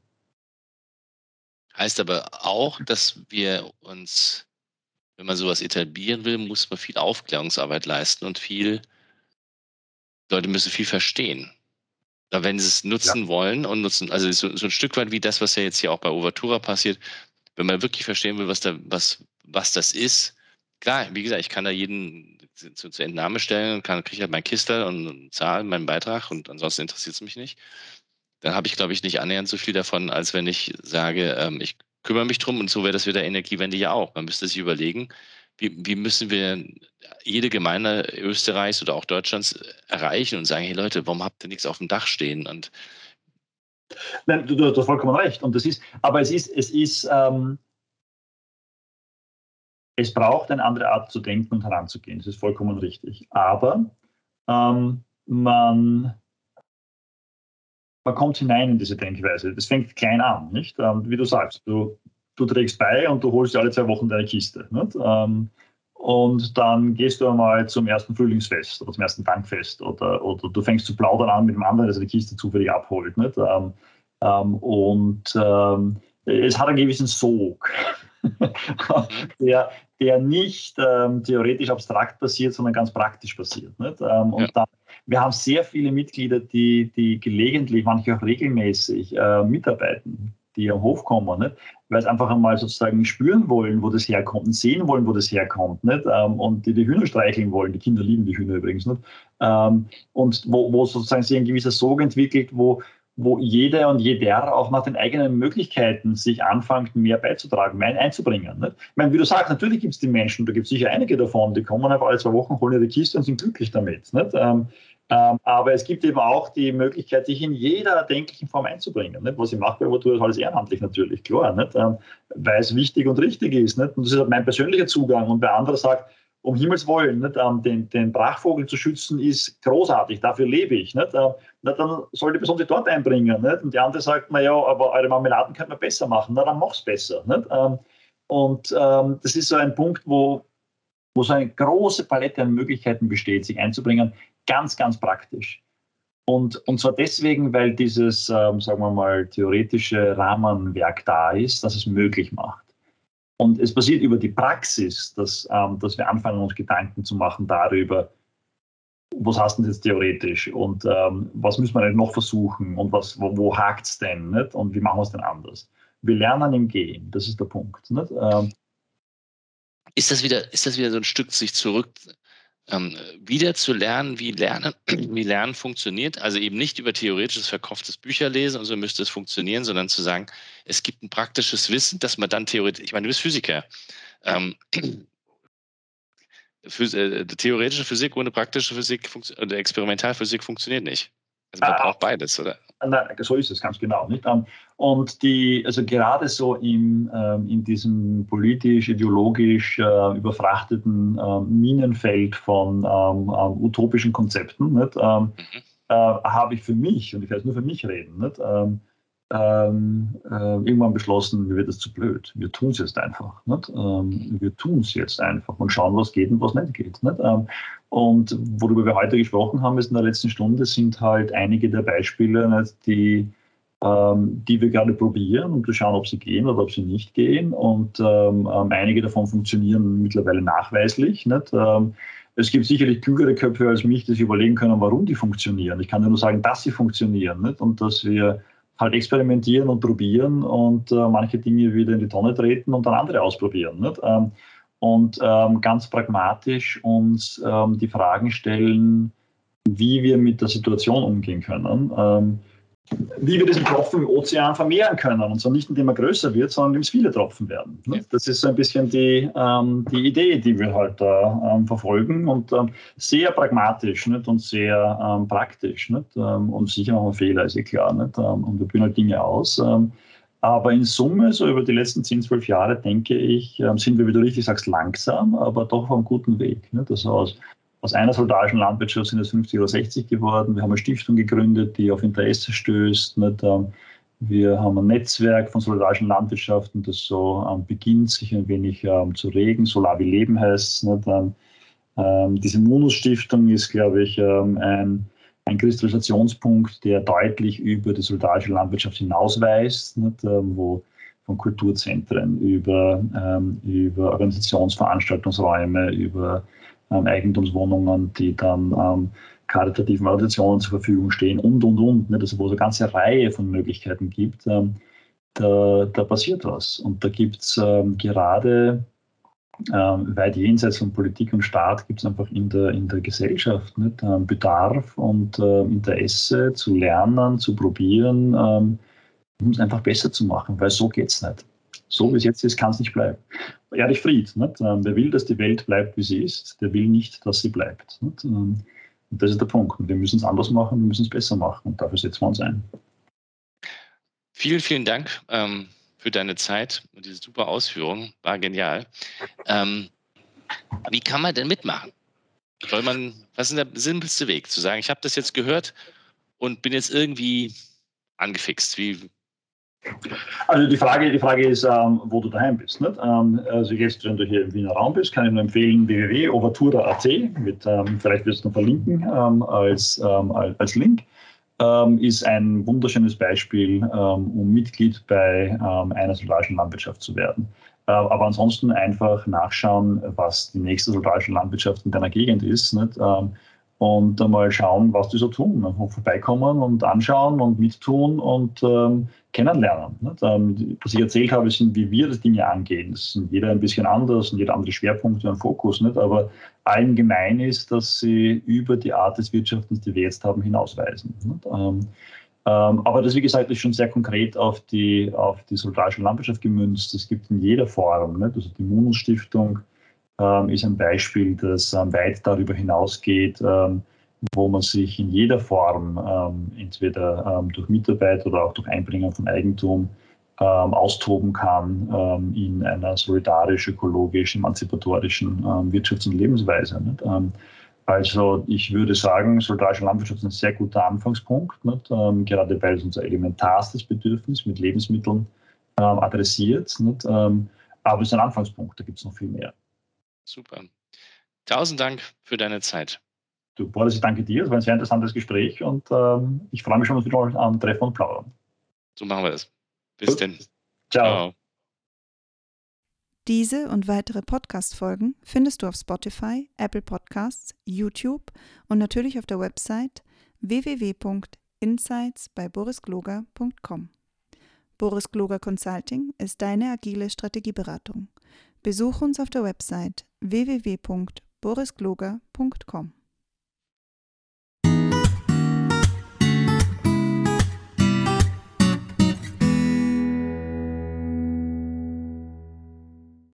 Heißt aber auch, dass wir uns wenn man sowas etablieren will, muss man viel Aufklärungsarbeit leisten und viel, Leute müssen viel verstehen. Wenn sie es nutzen ja. wollen und nutzen, also so, so, ein Stück weit wie das, was ja jetzt hier auch bei Overtura passiert, wenn man wirklich verstehen will, was da, was, was das ist, klar, wie gesagt, ich kann da jeden zu, zur Entnahme stellen, kann, kriege halt mein Kistel und, und zahle meinen Beitrag und ansonsten interessiert es mich nicht. Dann habe ich, glaube ich, nicht annähernd so viel davon, als wenn ich sage, ähm, ich kümmere mich drum und so wäre das mit der Energiewende ja auch. Man müsste sich überlegen, wie, wie müssen wir jede Gemeinde Österreichs oder auch Deutschlands erreichen und sagen, hey Leute, warum habt ihr nichts auf dem Dach stehen? Und Nein, du, du, hast vollkommen recht. Und das ist, aber es ist, es ist, ähm, es braucht eine andere Art zu denken und heranzugehen. Das ist vollkommen richtig. Aber ähm, man, man kommt hinein in diese Denkweise. Das fängt klein an, nicht? Ähm, wie du sagst, du, du trägst bei und du holst alle zwei Wochen deine Kiste. Nicht? Ähm, und dann gehst du einmal zum ersten Frühlingsfest oder zum ersten Dankfest oder, oder du fängst zu plaudern an mit dem anderen, der die Kiste zufällig abholt. Nicht? Ähm, ähm, und es hat einen gewissen Sog, [LAUGHS] der, der nicht ähm, theoretisch abstrakt passiert, sondern ganz praktisch passiert. Nicht? Ähm, und ja. dann wir haben sehr viele Mitglieder, die, die gelegentlich, manche auch regelmäßig äh, mitarbeiten, die am Hof kommen, nicht? weil es einfach einmal sozusagen spüren wollen, wo das herkommt und sehen wollen, wo das herkommt nicht? Ähm, und die die Hühner streicheln wollen. Die Kinder lieben die Hühner übrigens. Nicht? Ähm, und wo, wo sozusagen sich ein gewisser Sog entwickelt, wo, wo jeder und jeder auch nach den eigenen Möglichkeiten sich anfängt, mehr beizutragen, mehr einzubringen. Nicht? Ich meine, wie du sagst, natürlich gibt es die Menschen, da gibt es sicher einige davon, die kommen einfach alle zwei Wochen, holen ihre Kiste und sind glücklich damit. Nicht? Ähm, aber es gibt eben auch die Möglichkeit, sich in jeder erdenklichen Form einzubringen. Nicht? Was ich mache bei Overtour ist alles ehrenamtlich natürlich, klar, nicht? Ähm, weil es wichtig und richtig ist. Nicht? Und das ist mein persönlicher Zugang. Und bei anderen sagt, um Himmels Willen, nicht? Ähm, den, den Brachvogel zu schützen, ist großartig, dafür lebe ich. Nicht? Na, dann soll die Person sich dort einbringen. Nicht? Und die andere sagt, naja, aber eure Marmeladen könnte man besser machen. Na, dann mach's besser. Nicht? Und ähm, das ist so ein Punkt, wo, wo so eine große Palette an Möglichkeiten besteht, sich einzubringen, ganz, ganz praktisch. Und, und zwar deswegen, weil dieses, ähm, sagen wir mal, theoretische Rahmenwerk da ist, das es möglich macht. Und es passiert über die Praxis, dass, ähm, dass wir anfangen, uns Gedanken zu machen darüber, was heißt denn jetzt theoretisch und ähm, was müssen wir denn noch versuchen und was, wo, wo hakt es denn nicht? und wie machen wir es denn anders? Wir lernen im Gehen, das ist der Punkt. Nicht? Ähm, ist, das wieder, ist das wieder so ein Stück sich zurück ähm, wieder zu lernen, wie Lernen, [CLEARS THROAT] wie Lernen funktioniert. Also eben nicht über theoretisches verkauftes Bücherlesen und so müsste es funktionieren, sondern zu sagen, es gibt ein praktisches Wissen, dass man dann theoretisch, ich meine, du bist Physiker. Ähm, [CLEARS THROAT] Phys äh, theoretische Physik ohne praktische Physik oder Experimentalphysik funktioniert nicht. Also man ah, braucht beides, oder? Nein, so ist es ganz genau. Nicht? Und die, also gerade so im, ähm, in diesem politisch-ideologisch äh, überfrachteten ähm, Minenfeld von ähm, utopischen Konzepten nicht? Mhm. Äh, habe ich für mich, und ich werde nur für mich reden, nicht? ähm, äh, irgendwann beschlossen, mir wird das zu blöd. Wir tun es jetzt einfach. Nicht? Ähm, wir tun es jetzt einfach und schauen, was geht und was nicht geht. Nicht? Ähm, und worüber wir heute gesprochen haben, ist in der letzten Stunde, sind halt einige der Beispiele, nicht, die, ähm, die wir gerade probieren, um zu schauen, ob sie gehen oder ob sie nicht gehen. Und ähm, ähm, einige davon funktionieren mittlerweile nachweislich. Nicht? es gibt sicherlich klügere Köpfe als mich, die sich überlegen können, warum die funktionieren. Ich kann nur sagen, dass sie funktionieren nicht? und dass wir halt experimentieren und probieren und äh, manche Dinge wieder in die Tonne treten und dann andere ausprobieren. Nicht? Ähm, und ähm, ganz pragmatisch uns ähm, die Fragen stellen, wie wir mit der Situation umgehen können. Wie wir diesen Tropfen im Ozean vermehren können. Und zwar nicht, indem er größer wird, sondern indem es viele Tropfen werden. Ja. Das ist so ein bisschen die, ähm, die Idee, die wir halt da ähm, verfolgen und ähm, sehr pragmatisch nicht? und sehr ähm, praktisch. Nicht? Ähm, und sicher machen wir Fehler, ist eh klar. Nicht? Und wir probieren halt Dinge aus. aber in Summe, so über die letzten 10, 12 Jahre, denke ich, sind wir, wie du richtig sagst, langsam, aber doch auf einem guten Weg. Nicht? Also aus aus einer soldatischen Landwirtschaft sind es 50 oder 60 geworden. Wir haben eine Stiftung gegründet, die auf Interesse stößt. Nicht? Ähm, wir haben ein Netzwerk von solidarischen Landwirtschaften, das so ähm, beginnt, sich ein wenig ähm, zu regen. Solar wie Leben heißt es. Ähm, ähm, diese Munus-Stiftung ist, glaube ich, ähm, ein, ein Kristallisationspunkt, der deutlich über die solidarische Landwirtschaft hinausweist, nicht? wo von Kulturzentren über, über Organisationsveranstaltungsräume, über ähm, Eigentumswohnungen, die dann ähm, karitativen Organisationen zur Verfügung stehen und, und, und. Ne? Also wo es eine ganze Reihe von Möglichkeiten gibt, ähm, da, da passiert was. Und da gibt es ähm, gerade ähm, weit jenseits von Politik und Staat gibt es einfach in der, in der Gesellschaft nicht? Ähm, Bedarf und äh, Interesse zu lernen, zu probieren, ähm, um es einfach besser zu machen, weil so geht es nicht so wie es jetzt ist, kann es nicht bleiben. Erich Fried, nicht? Ähm, wer will, dass die Welt bleibt, wie sie ist, der will nicht, dass sie bleibt. Nicht? Ähm, und das ist der Punkt. Und wir müssen es anders machen, wir müssen es besser machen. Und dafür setzen wir uns ein. Vielen, vielen Dank ähm, für deine Zeit und diese super Ausführung. War genial. Ähm, wie kann man denn mitmachen? Soll man, was ist der simpelste Weg? Zu sagen, ich habe das jetzt gehört und bin jetzt irgendwie angefixt. Wie, also die Frage, die Frage ist, ähm, wo du daheim bist. Nicht? Ähm, also jetzt, wenn du hier im Wiener Raum bist, kann ich nur empfehlen www.overtura.at, ähm, vielleicht wirst du noch verlinken ähm, als, ähm, als Link, ähm, ist ein wunderschönes Beispiel, um Mitglied bei einer solidarischen Landwirtschaft zu werden. Äh, aber ansonsten einfach nachschauen, was die nächste solidarische Landwirtschaft in deiner Gegend ist. Nicht? Und mal schauen, was die so tun. Vorbeikommen und anschauen und mittun und ähm, kennenlernen. Ähm, was ich erzählt habe, sind, wie wir das Dinge angehen. Das sind jeder ein bisschen anders und jeder andere Schwerpunkte und Fokus. Nicht? Aber allen gemein ist, dass sie über die Art des Wirtschaftens, die wir jetzt haben, hinausweisen. Ähm, ähm, aber das, wie gesagt, ist schon sehr konkret auf die, auf die solidarische Landwirtschaft gemünzt. Es gibt in jeder Form, nicht? also die Munus-Stiftung, ist ein Beispiel, das ähm, weit darüber hinausgeht, ähm, wo man sich in jeder Form, entweder durch Mitarbeit oder auch durch Einbringen von Eigentum, austoben kann in einer solidarisch, ökologisch, emanzipatorischen Wirtschafts- und Lebensweise. Also ich würde sagen, solidarische Landwirtschaft ist ein sehr guter Anfangspunkt, nicht? Ähm, gerade weil es unser elementarstes Bedürfnis mit Lebensmitteln ähm, adressiert. Nicht? Ähm, aber es ist ein Anfangspunkt, da gibt es noch viel mehr. Super. Tausend Dank für deine Zeit. Du, Boris, ich danke dir. Es war ein sehr interessantes Gespräch und ähm, ich freue mich schon, dass wir wieder am Treffen und plaudern. So machen wir das. Bis denn. Ciao. Ciao. Diese und weitere Podcast-Folgen findest du auf Spotify, Apple Podcasts, YouTube und natürlich auf der Website www.insights bei borisgloger.com. Boris Gloger Consulting ist deine agile Strategieberatung. Besuch uns auf der Website www.borisgloger.com.